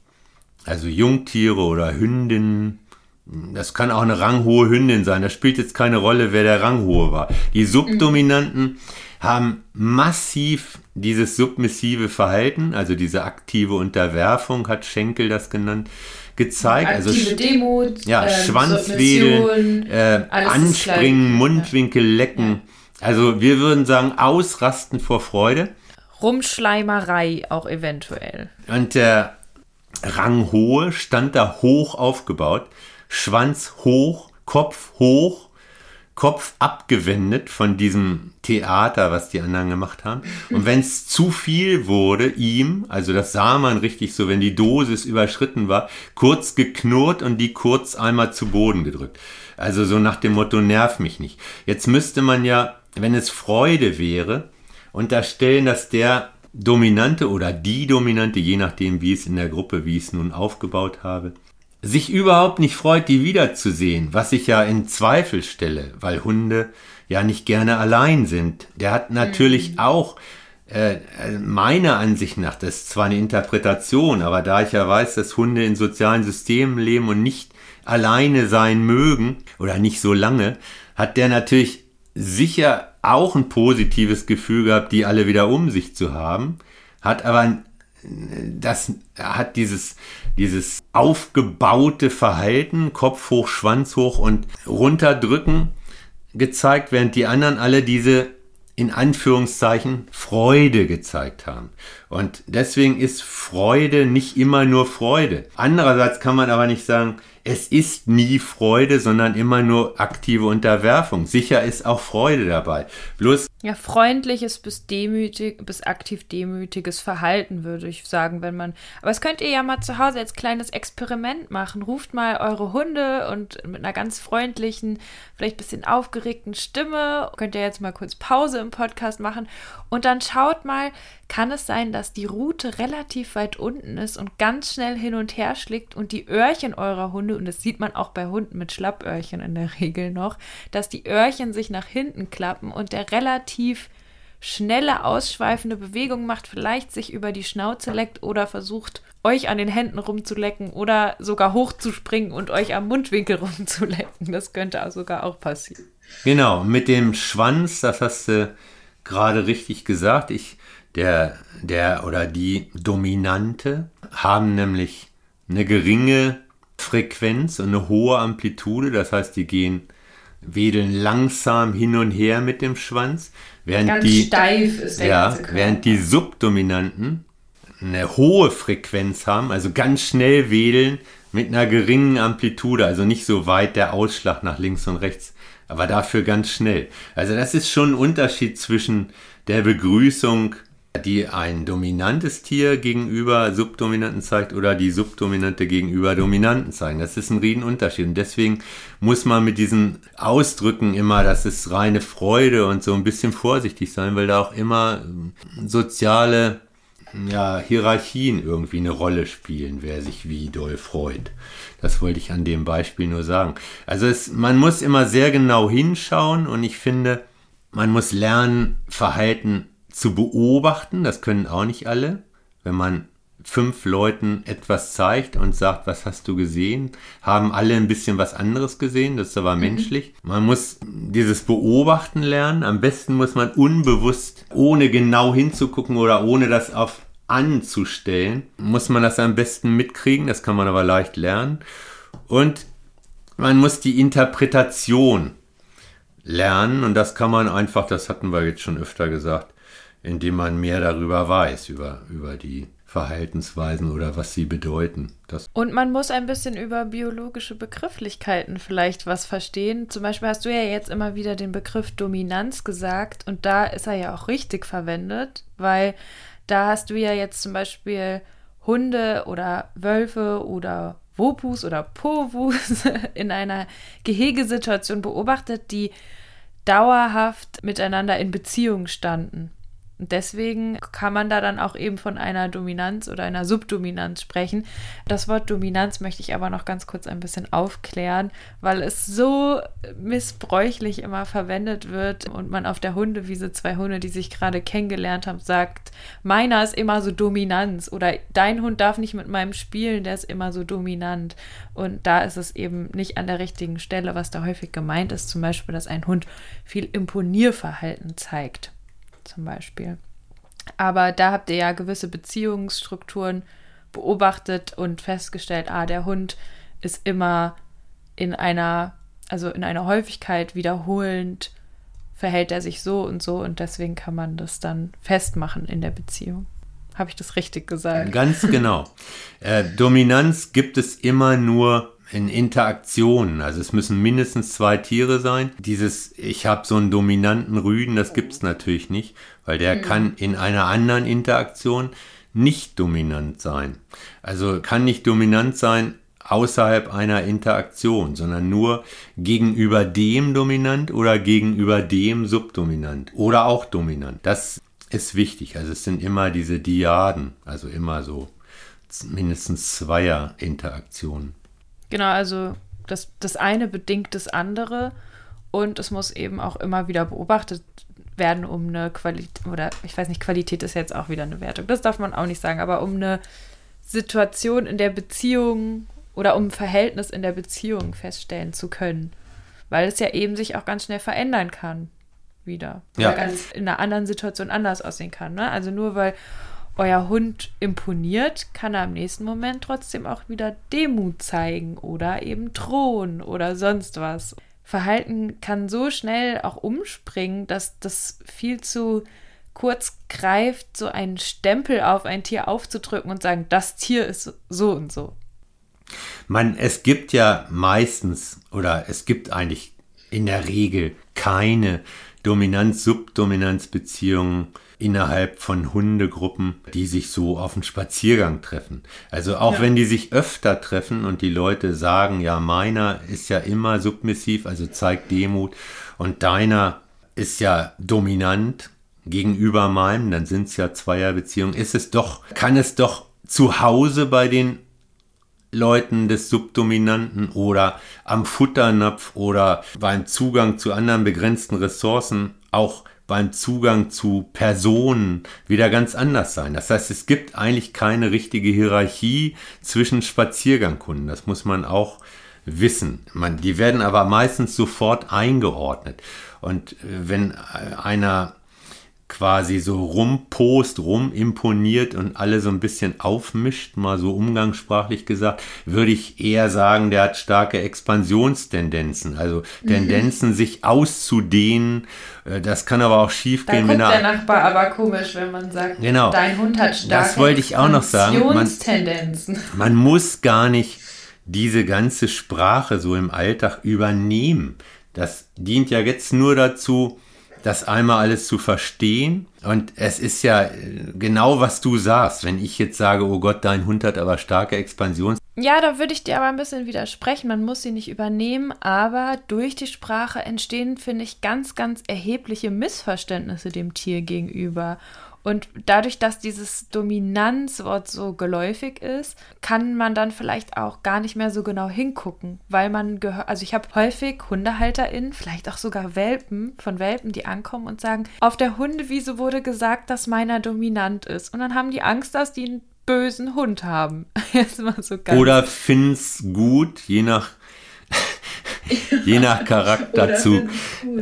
also Jungtiere oder Hündinnen, das kann auch eine ranghohe Hündin sein, das spielt jetzt keine Rolle, wer der ranghohe war. Die Subdominanten mhm. haben massiv dieses submissive Verhalten, also diese aktive Unterwerfung, hat Schenkel das genannt, gezeigt. Also aktive also Demut, ja, äh, Schwanzwedeln, äh, Anspringen, Mundwinkel lecken. Ja. Also wir würden sagen, ausrasten vor Freude. Rumschleimerei auch eventuell. Und der Ranghohe stand da hoch aufgebaut, Schwanz hoch, Kopf hoch, Kopf abgewendet von diesem Theater, was die anderen gemacht haben. Und wenn es zu viel wurde, ihm, also das sah man richtig so, wenn die Dosis überschritten war, kurz geknurrt und die kurz einmal zu Boden gedrückt. Also so nach dem Motto, nerv mich nicht. Jetzt müsste man ja, wenn es Freude wäre, unterstellen, dass der Dominante oder die Dominante, je nachdem, wie es in der Gruppe, wie ich es nun aufgebaut habe, sich überhaupt nicht freut, die wiederzusehen, was ich ja in Zweifel stelle, weil Hunde ja nicht gerne allein sind. Der hat natürlich mhm. auch äh, meiner Ansicht nach, das ist zwar eine Interpretation, aber da ich ja weiß, dass Hunde in sozialen Systemen leben und nicht alleine sein mögen oder nicht so lange, hat der natürlich sicher auch ein positives Gefühl gehabt, die alle wieder um sich zu haben, hat aber das hat dieses, dieses aufgebaute Verhalten, Kopf hoch, Schwanz hoch und runterdrücken gezeigt, während die anderen alle diese in Anführungszeichen Freude gezeigt haben. Und deswegen ist Freude nicht immer nur Freude. Andererseits kann man aber nicht sagen, es ist nie Freude, sondern immer nur aktive Unterwerfung. Sicher ist auch Freude dabei. Bloß. Ja, freundliches bis demütig, bis aktiv demütiges Verhalten, würde ich sagen, wenn man. Aber es könnt ihr ja mal zu Hause als kleines Experiment machen. Ruft mal eure Hunde und mit einer ganz freundlichen, vielleicht ein bisschen aufgeregten Stimme. Könnt ihr jetzt mal kurz Pause im Podcast machen und dann schaut mal, kann es sein, dass die Rute relativ weit unten ist und ganz schnell hin und her schlägt und die Öhrchen eurer Hunde, und das sieht man auch bei Hunden mit Schlappöhrchen in der Regel noch, dass die Öhrchen sich nach hinten klappen und der relativ schnelle, ausschweifende Bewegung macht, vielleicht sich über die Schnauze leckt oder versucht, euch an den Händen rumzulecken oder sogar hochzuspringen und euch am Mundwinkel rumzulecken. Das könnte sogar auch passieren. Genau, mit dem Schwanz, das hast du gerade richtig gesagt. Ich der, der oder die Dominante haben nämlich eine geringe Frequenz und eine hohe Amplitude. Das heißt, die gehen, wedeln langsam hin und her mit dem Schwanz. Während Ganz die, steif ist der ja, Während die Subdominanten eine hohe Frequenz haben, also ganz schnell wedeln mit einer geringen Amplitude, also nicht so weit der Ausschlag nach links und rechts, aber dafür ganz schnell. Also das ist schon ein Unterschied zwischen der Begrüßung die ein dominantes Tier gegenüber Subdominanten zeigt oder die Subdominante gegenüber Dominanten zeigen. Das ist ein Riesenunterschied. Und deswegen muss man mit diesen Ausdrücken immer, das ist reine Freude und so ein bisschen vorsichtig sein, weil da auch immer soziale ja, Hierarchien irgendwie eine Rolle spielen, wer sich wie doll freut. Das wollte ich an dem Beispiel nur sagen. Also es, man muss immer sehr genau hinschauen und ich finde, man muss lernen, Verhalten zu beobachten, das können auch nicht alle. Wenn man fünf Leuten etwas zeigt und sagt, was hast du gesehen, haben alle ein bisschen was anderes gesehen, das ist aber mhm. menschlich. Man muss dieses Beobachten lernen, am besten muss man unbewusst, ohne genau hinzugucken oder ohne das auf anzustellen, muss man das am besten mitkriegen, das kann man aber leicht lernen. Und man muss die Interpretation lernen und das kann man einfach, das hatten wir jetzt schon öfter gesagt, indem man mehr darüber weiß, über, über die Verhaltensweisen oder was sie bedeuten. Das und man muss ein bisschen über biologische Begrifflichkeiten vielleicht was verstehen. Zum Beispiel hast du ja jetzt immer wieder den Begriff Dominanz gesagt und da ist er ja auch richtig verwendet, weil da hast du ja jetzt zum Beispiel Hunde oder Wölfe oder Wopus oder Povus in einer Gehegesituation beobachtet, die dauerhaft miteinander in Beziehung standen. Und deswegen kann man da dann auch eben von einer Dominanz oder einer Subdominanz sprechen. Das Wort Dominanz möchte ich aber noch ganz kurz ein bisschen aufklären, weil es so missbräuchlich immer verwendet wird und man auf der Hundewiese zwei Hunde, die sich gerade kennengelernt haben, sagt, meiner ist immer so Dominanz oder dein Hund darf nicht mit meinem spielen, der ist immer so dominant. Und da ist es eben nicht an der richtigen Stelle, was da häufig gemeint ist, zum Beispiel, dass ein Hund viel Imponierverhalten zeigt zum Beispiel. Aber da habt ihr ja gewisse Beziehungsstrukturen beobachtet und festgestellt, ah, der Hund ist immer in einer, also in einer Häufigkeit wiederholend verhält er sich so und so und deswegen kann man das dann festmachen in der Beziehung. Habe ich das richtig gesagt? Ganz genau. Äh, Dominanz gibt es immer nur in Interaktionen. Also es müssen mindestens zwei Tiere sein. Dieses, ich habe so einen dominanten Rüden, das gibt es natürlich nicht, weil der mhm. kann in einer anderen Interaktion nicht dominant sein. Also kann nicht dominant sein außerhalb einer Interaktion, sondern nur gegenüber dem dominant oder gegenüber dem subdominant oder auch dominant. Das ist wichtig. Also es sind immer diese Diaden, also immer so mindestens zweier Interaktionen. Genau, also das, das eine bedingt das andere und es muss eben auch immer wieder beobachtet werden, um eine Qualität, oder ich weiß nicht, Qualität ist jetzt auch wieder eine Wertung, das darf man auch nicht sagen, aber um eine Situation in der Beziehung oder um ein Verhältnis in der Beziehung feststellen zu können. Weil es ja eben sich auch ganz schnell verändern kann. Wieder. Ja. Oder ganz in einer anderen Situation anders aussehen kann. Ne? Also nur weil euer Hund imponiert, kann er im nächsten Moment trotzdem auch wieder Demut zeigen oder eben drohen oder sonst was. Verhalten kann so schnell auch umspringen, dass das viel zu kurz greift, so einen Stempel auf ein Tier aufzudrücken und sagen, das Tier ist so und so. Man, es gibt ja meistens oder es gibt eigentlich in der Regel keine Dominanz-Subdominanz-Beziehungen innerhalb von Hundegruppen, die sich so auf einen Spaziergang treffen. Also auch ja. wenn die sich öfter treffen und die Leute sagen, ja, meiner ist ja immer submissiv, also zeigt Demut und deiner ist ja dominant gegenüber meinem, dann sind es ja Zweierbeziehungen, ist es doch, kann es doch zu Hause bei den Leuten des Subdominanten oder am Futternapf oder beim Zugang zu anderen begrenzten Ressourcen auch beim Zugang zu Personen wieder ganz anders sein. Das heißt, es gibt eigentlich keine richtige Hierarchie zwischen Spaziergangkunden. Das muss man auch wissen. Man, die werden aber meistens sofort eingeordnet. Und äh, wenn einer quasi so rumpost, rumimponiert und alle so ein bisschen aufmischt, mal so umgangssprachlich gesagt, würde ich eher sagen, der hat starke Expansionstendenzen, also mhm. Tendenzen, sich auszudehnen. Äh, das kann aber auch schief gehen. Da guckt der Nachbar aber komisch, wenn man sagt, genau, dein Hund hat starke das wollte ich auch noch sagen. Man, man muss gar nicht diese ganze Sprache so im Alltag übernehmen. Das dient ja jetzt nur dazu, das einmal alles zu verstehen. Und es ist ja äh, genau, was du sagst. Wenn ich jetzt sage, oh Gott, dein Hund hat aber starke Expansion. Ja, da würde ich dir aber ein bisschen widersprechen. Man muss sie nicht übernehmen, aber durch die Sprache entstehen, finde ich, ganz, ganz erhebliche Missverständnisse dem Tier gegenüber. Und dadurch, dass dieses Dominanzwort so geläufig ist, kann man dann vielleicht auch gar nicht mehr so genau hingucken, weil man gehört, also ich habe häufig HundehalterInnen, vielleicht auch sogar Welpen, von Welpen, die ankommen und sagen, auf der Hundewiese wurde gesagt, dass meiner dominant ist. Und dann haben die Angst, dass die einen bösen Hund haben. Jetzt mal so ganz Oder find's gut, je nach je nach Charakterzug.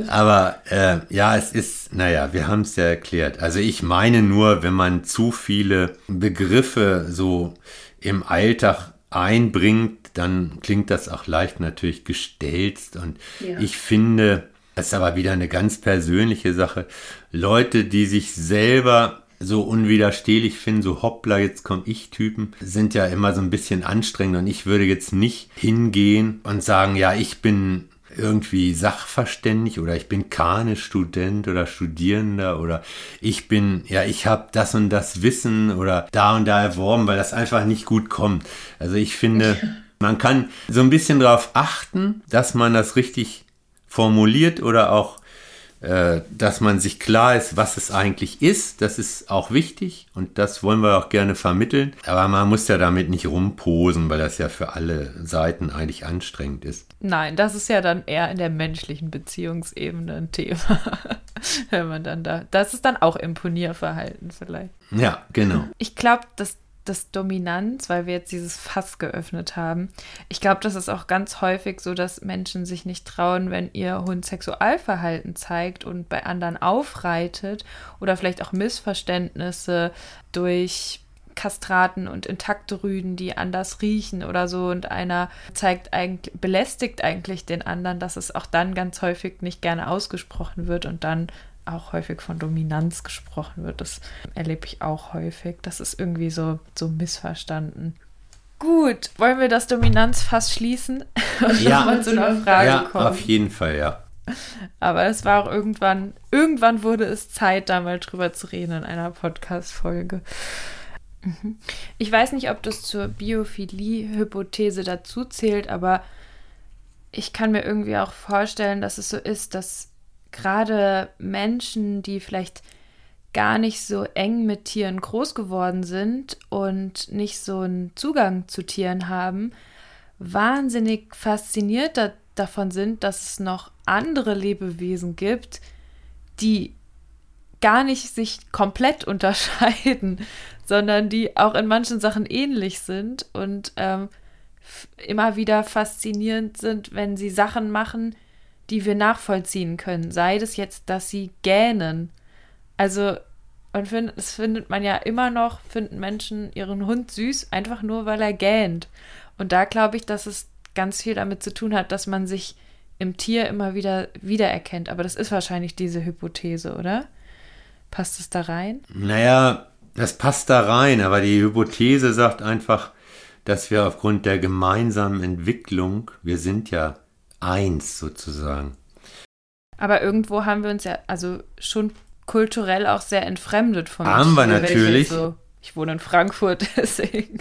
Aber äh, ja, es ist, naja, wir haben es ja erklärt. Also ich meine nur, wenn man zu viele Begriffe so im Alltag einbringt, dann klingt das auch leicht natürlich gestelzt. Und ja. ich finde, das ist aber wieder eine ganz persönliche Sache. Leute, die sich selber so unwiderstehlich finden, so hoppla, jetzt komm ich Typen, sind ja immer so ein bisschen anstrengend und ich würde jetzt nicht hingehen und sagen, ja, ich bin irgendwie sachverständig oder ich bin keine Student oder Studierender oder ich bin, ja, ich habe das und das Wissen oder da und da erworben, weil das einfach nicht gut kommt. Also ich finde, man kann so ein bisschen darauf achten, dass man das richtig formuliert oder auch dass man sich klar ist, was es eigentlich ist. Das ist auch wichtig und das wollen wir auch gerne vermitteln. Aber man muss ja damit nicht rumposen, weil das ja für alle Seiten eigentlich anstrengend ist. Nein, das ist ja dann eher in der menschlichen Beziehungsebene ein Thema. Wenn man dann da, das ist dann auch Imponierverhalten vielleicht. Ja, genau. Ich glaube, dass das Dominanz, weil wir jetzt dieses Fass geöffnet haben. Ich glaube, das ist auch ganz häufig so, dass Menschen sich nicht trauen, wenn ihr Hund Sexualverhalten zeigt und bei anderen aufreitet oder vielleicht auch Missverständnisse durch Kastraten und intakte Rüden, die anders riechen oder so und einer zeigt eigentlich, belästigt eigentlich den anderen, dass es auch dann ganz häufig nicht gerne ausgesprochen wird und dann auch häufig von Dominanz gesprochen wird. Das erlebe ich auch häufig. Das ist irgendwie so, so missverstanden. Gut, wollen wir das Dominanzfass schließen und ja, mal zu einer Frage ja, kommen? Auf jeden Fall, ja. Aber es war auch irgendwann, irgendwann wurde es Zeit, da mal drüber zu reden in einer Podcast-Folge. Mhm. Ich weiß nicht, ob das zur Biophilie-Hypothese dazu zählt, aber ich kann mir irgendwie auch vorstellen, dass es so ist, dass gerade Menschen, die vielleicht gar nicht so eng mit Tieren groß geworden sind und nicht so einen Zugang zu Tieren haben, wahnsinnig fasziniert da davon sind, dass es noch andere Lebewesen gibt, die gar nicht sich komplett unterscheiden, sondern die auch in manchen Sachen ähnlich sind und ähm, immer wieder faszinierend sind, wenn sie Sachen machen, die wir nachvollziehen können. Sei das jetzt, dass sie gähnen. Also, und find, das findet man ja immer noch, finden Menschen ihren Hund süß, einfach nur, weil er gähnt. Und da glaube ich, dass es ganz viel damit zu tun hat, dass man sich im Tier immer wieder wiedererkennt. Aber das ist wahrscheinlich diese Hypothese, oder? Passt es da rein? Naja, das passt da rein, aber die Hypothese sagt einfach, dass wir aufgrund der gemeinsamen Entwicklung, wir sind ja eins sozusagen. Aber irgendwo haben wir uns ja also schon kulturell auch sehr entfremdet von Haben wir natürlich. Ich, so, ich wohne in Frankfurt, deswegen.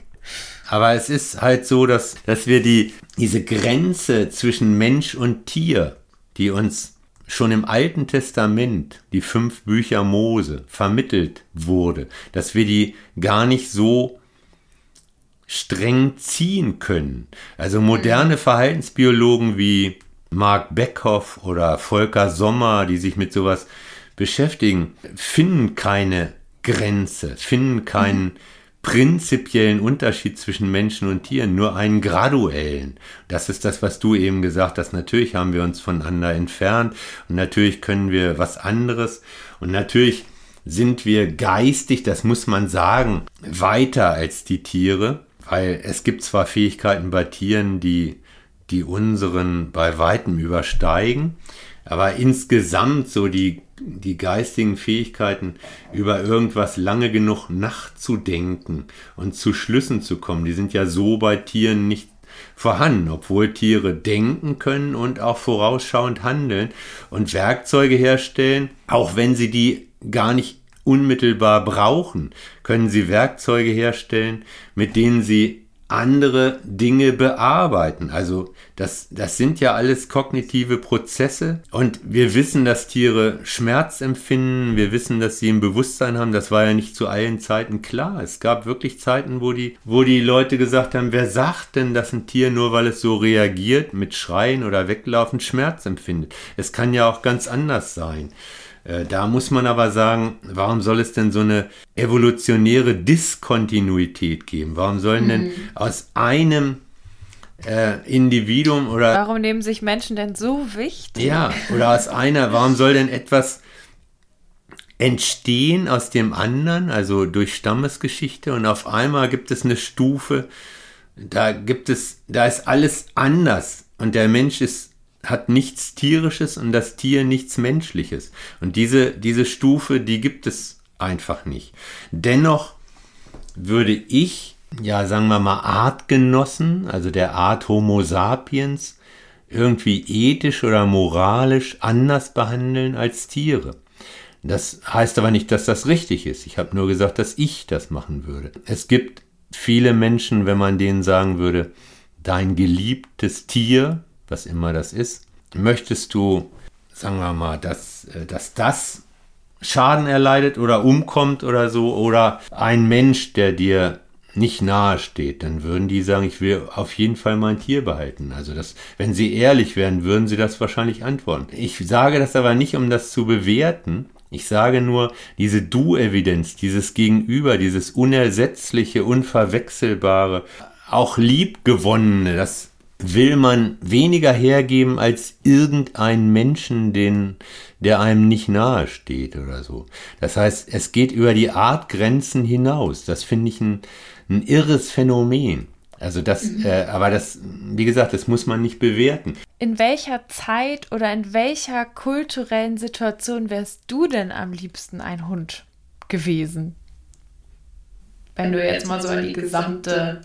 Aber es ist halt so, dass, dass wir die, diese Grenze zwischen Mensch und Tier, die uns schon im Alten Testament, die fünf Bücher Mose, vermittelt wurde, dass wir die gar nicht so streng ziehen können. Also moderne. Verhaltensbiologen wie Mark Beckhoff oder Volker Sommer, die sich mit sowas beschäftigen, finden keine Grenze, finden keinen prinzipiellen Unterschied zwischen Menschen und Tieren, nur einen graduellen. Das ist das, was du eben gesagt hast. Natürlich haben wir uns voneinander entfernt und natürlich können wir was anderes und natürlich sind wir geistig, das muss man sagen, weiter als die Tiere. Weil es gibt zwar Fähigkeiten bei Tieren, die, die unseren bei weitem übersteigen, aber insgesamt so die, die geistigen Fähigkeiten, über irgendwas lange genug nachzudenken und zu Schlüssen zu kommen, die sind ja so bei Tieren nicht vorhanden, obwohl Tiere denken können und auch vorausschauend handeln und Werkzeuge herstellen, auch wenn sie die gar nicht unmittelbar brauchen, können sie Werkzeuge herstellen, mit denen sie andere Dinge bearbeiten. Also das, das sind ja alles kognitive Prozesse und wir wissen, dass Tiere Schmerz empfinden, wir wissen, dass sie ein Bewusstsein haben. Das war ja nicht zu allen Zeiten klar. Es gab wirklich Zeiten, wo die, wo die Leute gesagt haben, wer sagt denn, dass ein Tier nur weil es so reagiert, mit Schreien oder Weglaufen Schmerz empfindet? Es kann ja auch ganz anders sein. Äh, da muss man aber sagen, warum soll es denn so eine evolutionäre Diskontinuität geben? Warum sollen mhm. denn aus einem äh, Individuum oder. Warum nehmen sich Menschen denn so wichtig? Ja, oder aus einer, warum soll denn etwas entstehen aus dem anderen, also durch Stammesgeschichte und auf einmal gibt es eine Stufe, da gibt es, da ist alles anders und der Mensch ist hat nichts Tierisches und das Tier nichts Menschliches. Und diese, diese Stufe, die gibt es einfach nicht. Dennoch würde ich, ja, sagen wir mal, Artgenossen, also der Art Homo sapiens, irgendwie ethisch oder moralisch anders behandeln als Tiere. Das heißt aber nicht, dass das richtig ist. Ich habe nur gesagt, dass ich das machen würde. Es gibt viele Menschen, wenn man denen sagen würde, dein geliebtes Tier was immer das ist, möchtest du sagen wir mal, dass, äh, dass das Schaden erleidet oder umkommt oder so, oder ein Mensch, der dir nicht nahe steht, dann würden die sagen, ich will auf jeden Fall mein Tier behalten. Also das, wenn sie ehrlich wären, würden sie das wahrscheinlich antworten. Ich sage das aber nicht, um das zu bewerten. Ich sage nur, diese Du-Evidenz, dieses Gegenüber, dieses unersetzliche, unverwechselbare, auch liebgewonnene, das will man weniger hergeben als irgendein Menschen, den, der einem nicht nahe steht oder so. Das heißt, es geht über die Artgrenzen hinaus. Das finde ich ein, ein irres Phänomen. Also das, mhm. äh, aber das, wie gesagt, das muss man nicht bewerten. In welcher Zeit oder in welcher kulturellen Situation wärst du denn am liebsten ein Hund gewesen? Wenn du jetzt mal so an die gesamte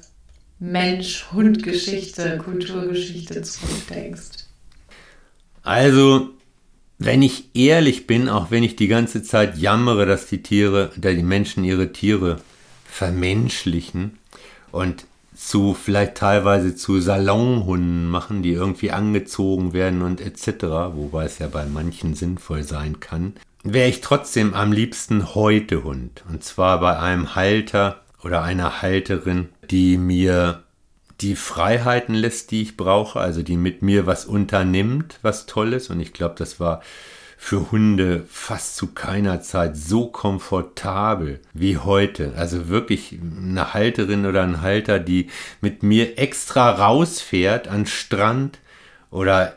Mensch-Hund-Geschichte, Kulturgeschichte zurückdenkst. Also, wenn ich ehrlich bin, auch wenn ich die ganze Zeit jammere, dass die Tiere, dass die Menschen ihre Tiere vermenschlichen und zu vielleicht teilweise zu Salonhunden machen, die irgendwie angezogen werden und etc., wobei es ja bei manchen sinnvoll sein kann, wäre ich trotzdem am liebsten heute Hund. Und zwar bei einem Halter oder einer Halterin, die mir die Freiheiten lässt, die ich brauche, also die mit mir was unternimmt, was Tolles. Und ich glaube, das war für Hunde fast zu keiner Zeit so komfortabel wie heute. Also wirklich eine Halterin oder ein Halter, die mit mir extra rausfährt an Strand oder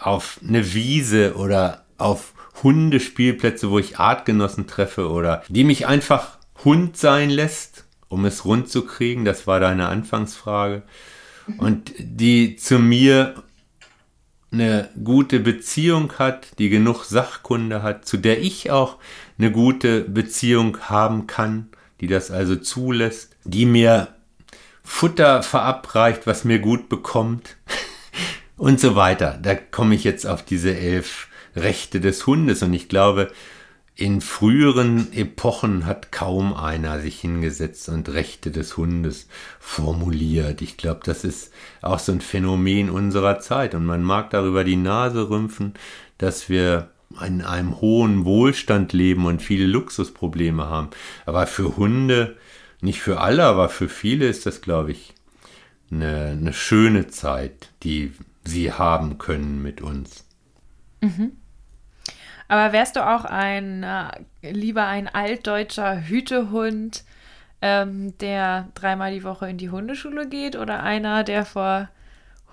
auf eine Wiese oder auf Hundespielplätze, wo ich Artgenossen treffe oder die mich einfach Hund sein lässt, um es rund zu kriegen. Das war deine Anfangsfrage. Und die zu mir eine gute Beziehung hat, die genug Sachkunde hat, zu der ich auch eine gute Beziehung haben kann, die das also zulässt, die mir Futter verabreicht, was mir gut bekommt und so weiter. Da komme ich jetzt auf diese elf Rechte des Hundes und ich glaube, in früheren Epochen hat kaum einer sich hingesetzt und Rechte des Hundes formuliert. Ich glaube, das ist auch so ein Phänomen unserer Zeit und man mag darüber die Nase rümpfen, dass wir in einem hohen Wohlstand leben und viele Luxusprobleme haben. Aber für Hunde, nicht für alle, aber für viele ist das, glaube ich, eine, eine schöne Zeit, die sie haben können mit uns. Mhm. Aber wärst du auch ein äh, lieber ein altdeutscher Hütehund, ähm, der dreimal die Woche in die Hundeschule geht, oder einer, der vor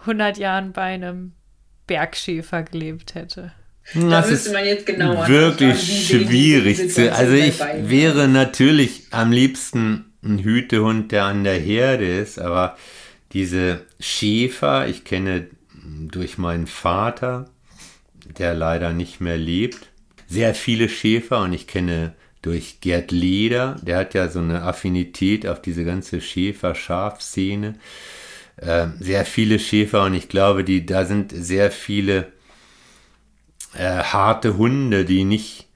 100 Jahren bei einem Bergschäfer gelebt hätte? Da das müsste man jetzt genauer wirklich schwierig. Zu, also ich wäre natürlich am liebsten ein Hütehund, der an der Herde ist, aber diese Schäfer, ich kenne durch meinen Vater, der leider nicht mehr lebt, sehr viele Schäfer und ich kenne durch Gerd Leder, der hat ja so eine Affinität auf diese ganze Schäfer-Schaf-Szene. Äh, sehr viele Schäfer und ich glaube, die, da sind sehr viele äh, harte Hunde, die nicht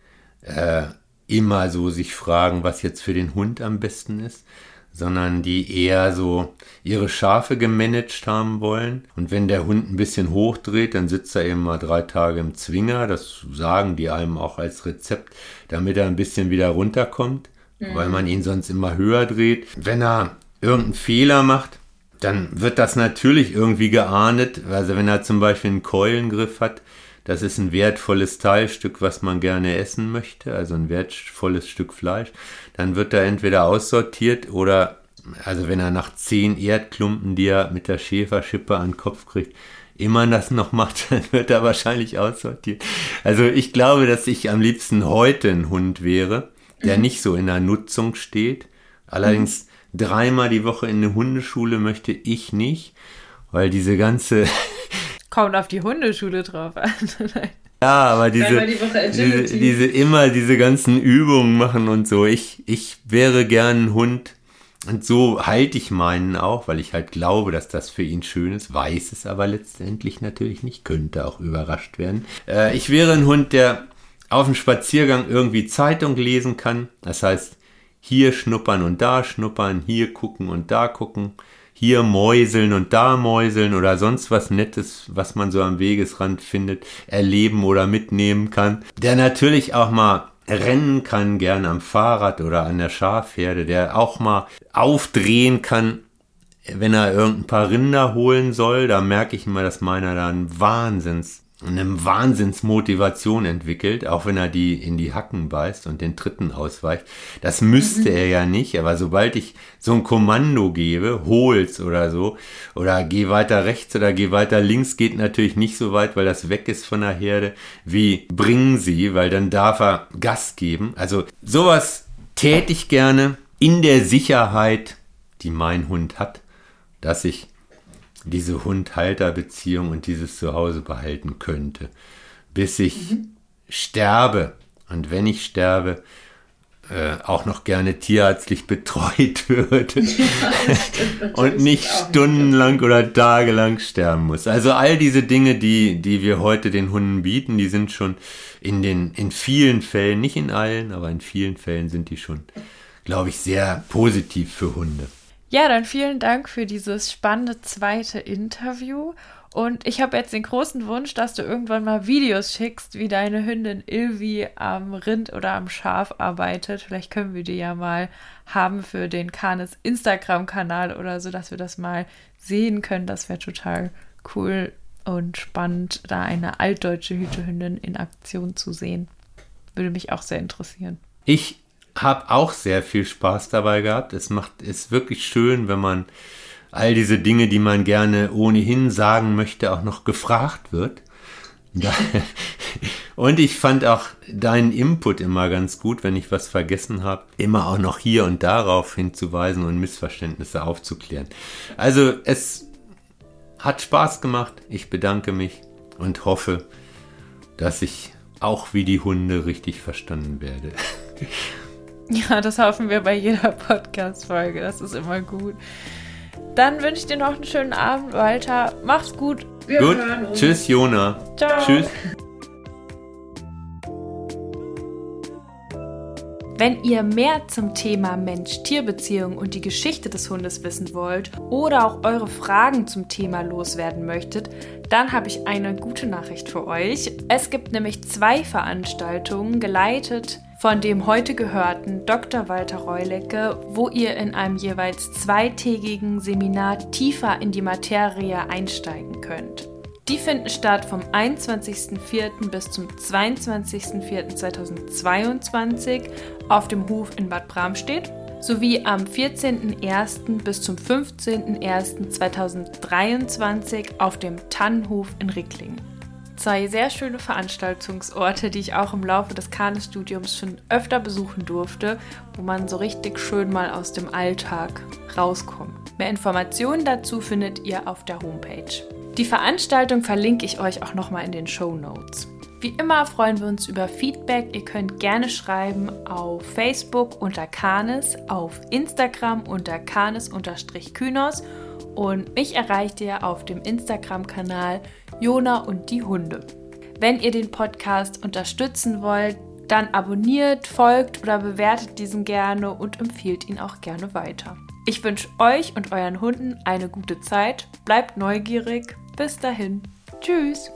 äh, immer so sich fragen, was jetzt für den Hund am besten ist, sondern die eher so ihre Schafe gemanagt haben wollen. Und wenn der Hund ein bisschen hochdreht, dann sitzt er eben mal drei Tage im Zwinger. Das sagen die einem auch als Rezept, damit er ein bisschen wieder runterkommt, mhm. weil man ihn sonst immer höher dreht. Wenn er irgendeinen Fehler macht, dann wird das natürlich irgendwie geahndet. Also wenn er zum Beispiel einen Keulengriff hat, das ist ein wertvolles Teilstück, was man gerne essen möchte, also ein wertvolles Stück Fleisch. Dann wird er entweder aussortiert oder, also wenn er nach zehn Erdklumpen, die er mit der Schäferschippe an den Kopf kriegt, immer das noch macht, dann wird er wahrscheinlich aussortiert. Also ich glaube, dass ich am liebsten heute ein Hund wäre, der nicht so in der Nutzung steht. Allerdings dreimal die Woche in eine Hundeschule möchte ich nicht, weil diese ganze Kommt auf die Hundeschule drauf an. ja, aber diese, die diese, diese, immer diese ganzen Übungen machen und so. Ich, ich wäre gern ein Hund. Und so halte ich meinen auch, weil ich halt glaube, dass das für ihn schön ist, weiß es aber letztendlich natürlich nicht, könnte auch überrascht werden. Äh, ich wäre ein Hund, der auf dem Spaziergang irgendwie Zeitung lesen kann. Das heißt, hier schnuppern und da schnuppern, hier gucken und da gucken hier mäuseln und da mäuseln oder sonst was Nettes, was man so am Wegesrand findet, erleben oder mitnehmen kann. Der natürlich auch mal rennen kann, gern am Fahrrad oder an der Schafherde, der auch mal aufdrehen kann, wenn er irgendein paar Rinder holen soll. Da merke ich immer, dass meiner da ein Wahnsinns eine Wahnsinnsmotivation entwickelt, auch wenn er die in die Hacken beißt und den Dritten ausweicht. Das müsste mhm. er ja nicht, aber sobald ich so ein Kommando gebe, hol's oder so, oder geh weiter rechts oder geh weiter links, geht natürlich nicht so weit, weil das weg ist von der Herde, wie bringen sie, weil dann darf er Gas geben. Also sowas täte ich gerne in der Sicherheit, die mein Hund hat, dass ich diese Hund-Halter-Beziehung und dieses Zuhause behalten könnte, bis ich mhm. sterbe. Und wenn ich sterbe, äh, auch noch gerne tierärztlich betreut würde ja, und nicht stundenlang nicht. oder tagelang sterben muss. Also all diese Dinge, die, die wir heute den Hunden bieten, die sind schon in den, in vielen Fällen, nicht in allen, aber in vielen Fällen sind die schon, glaube ich, sehr positiv für Hunde. Ja, dann vielen Dank für dieses spannende zweite Interview. Und ich habe jetzt den großen Wunsch, dass du irgendwann mal Videos schickst, wie deine Hündin Ilvi am Rind oder am Schaf arbeitet. Vielleicht können wir die ja mal haben für den Kanes Instagram-Kanal oder so, dass wir das mal sehen können. Das wäre total cool und spannend, da eine altdeutsche Hütehündin in Aktion zu sehen. Würde mich auch sehr interessieren. Ich habe auch sehr viel Spaß dabei gehabt. Es macht es wirklich schön, wenn man all diese Dinge, die man gerne ohnehin sagen möchte, auch noch gefragt wird. und ich fand auch deinen Input immer ganz gut, wenn ich was vergessen habe, immer auch noch hier und darauf hinzuweisen und Missverständnisse aufzuklären. Also es hat Spaß gemacht. Ich bedanke mich und hoffe, dass ich auch wie die Hunde richtig verstanden werde. Ja, das hoffen wir bei jeder Podcast-Folge. Das ist immer gut. Dann wünsche ich dir noch einen schönen Abend, Walter. Mach's gut. Wir gut. hören uns. Tschüss, Jona. Ciao. Tschüss. Wenn ihr mehr zum Thema Mensch-Tier-Beziehung und die Geschichte des Hundes wissen wollt oder auch eure Fragen zum Thema loswerden möchtet, dann habe ich eine gute Nachricht für euch. Es gibt nämlich zwei Veranstaltungen geleitet von dem heute gehörten Dr. Walter Reulecke, wo ihr in einem jeweils zweitägigen Seminar tiefer in die Materie einsteigen könnt. Die finden statt vom 21.04. bis zum 22.04.2022 auf dem Hof in Bad Bramstedt sowie am 14.01. bis zum 15.01.2023 auf dem Tannenhof in Ricklingen zwei sehr schöne Veranstaltungsorte, die ich auch im Laufe des Kanes-Studiums schon öfter besuchen durfte, wo man so richtig schön mal aus dem Alltag rauskommt. Mehr Informationen dazu findet ihr auf der Homepage. Die Veranstaltung verlinke ich euch auch nochmal in den Show Notes. Wie immer freuen wir uns über Feedback. Ihr könnt gerne schreiben auf Facebook unter Kanes, auf Instagram unter Kanes-Kynos und mich erreicht ihr auf dem Instagram-Kanal Jona und die Hunde. Wenn ihr den Podcast unterstützen wollt, dann abonniert, folgt oder bewertet diesen gerne und empfiehlt ihn auch gerne weiter. Ich wünsche euch und euren Hunden eine gute Zeit, bleibt neugierig, bis dahin, tschüss!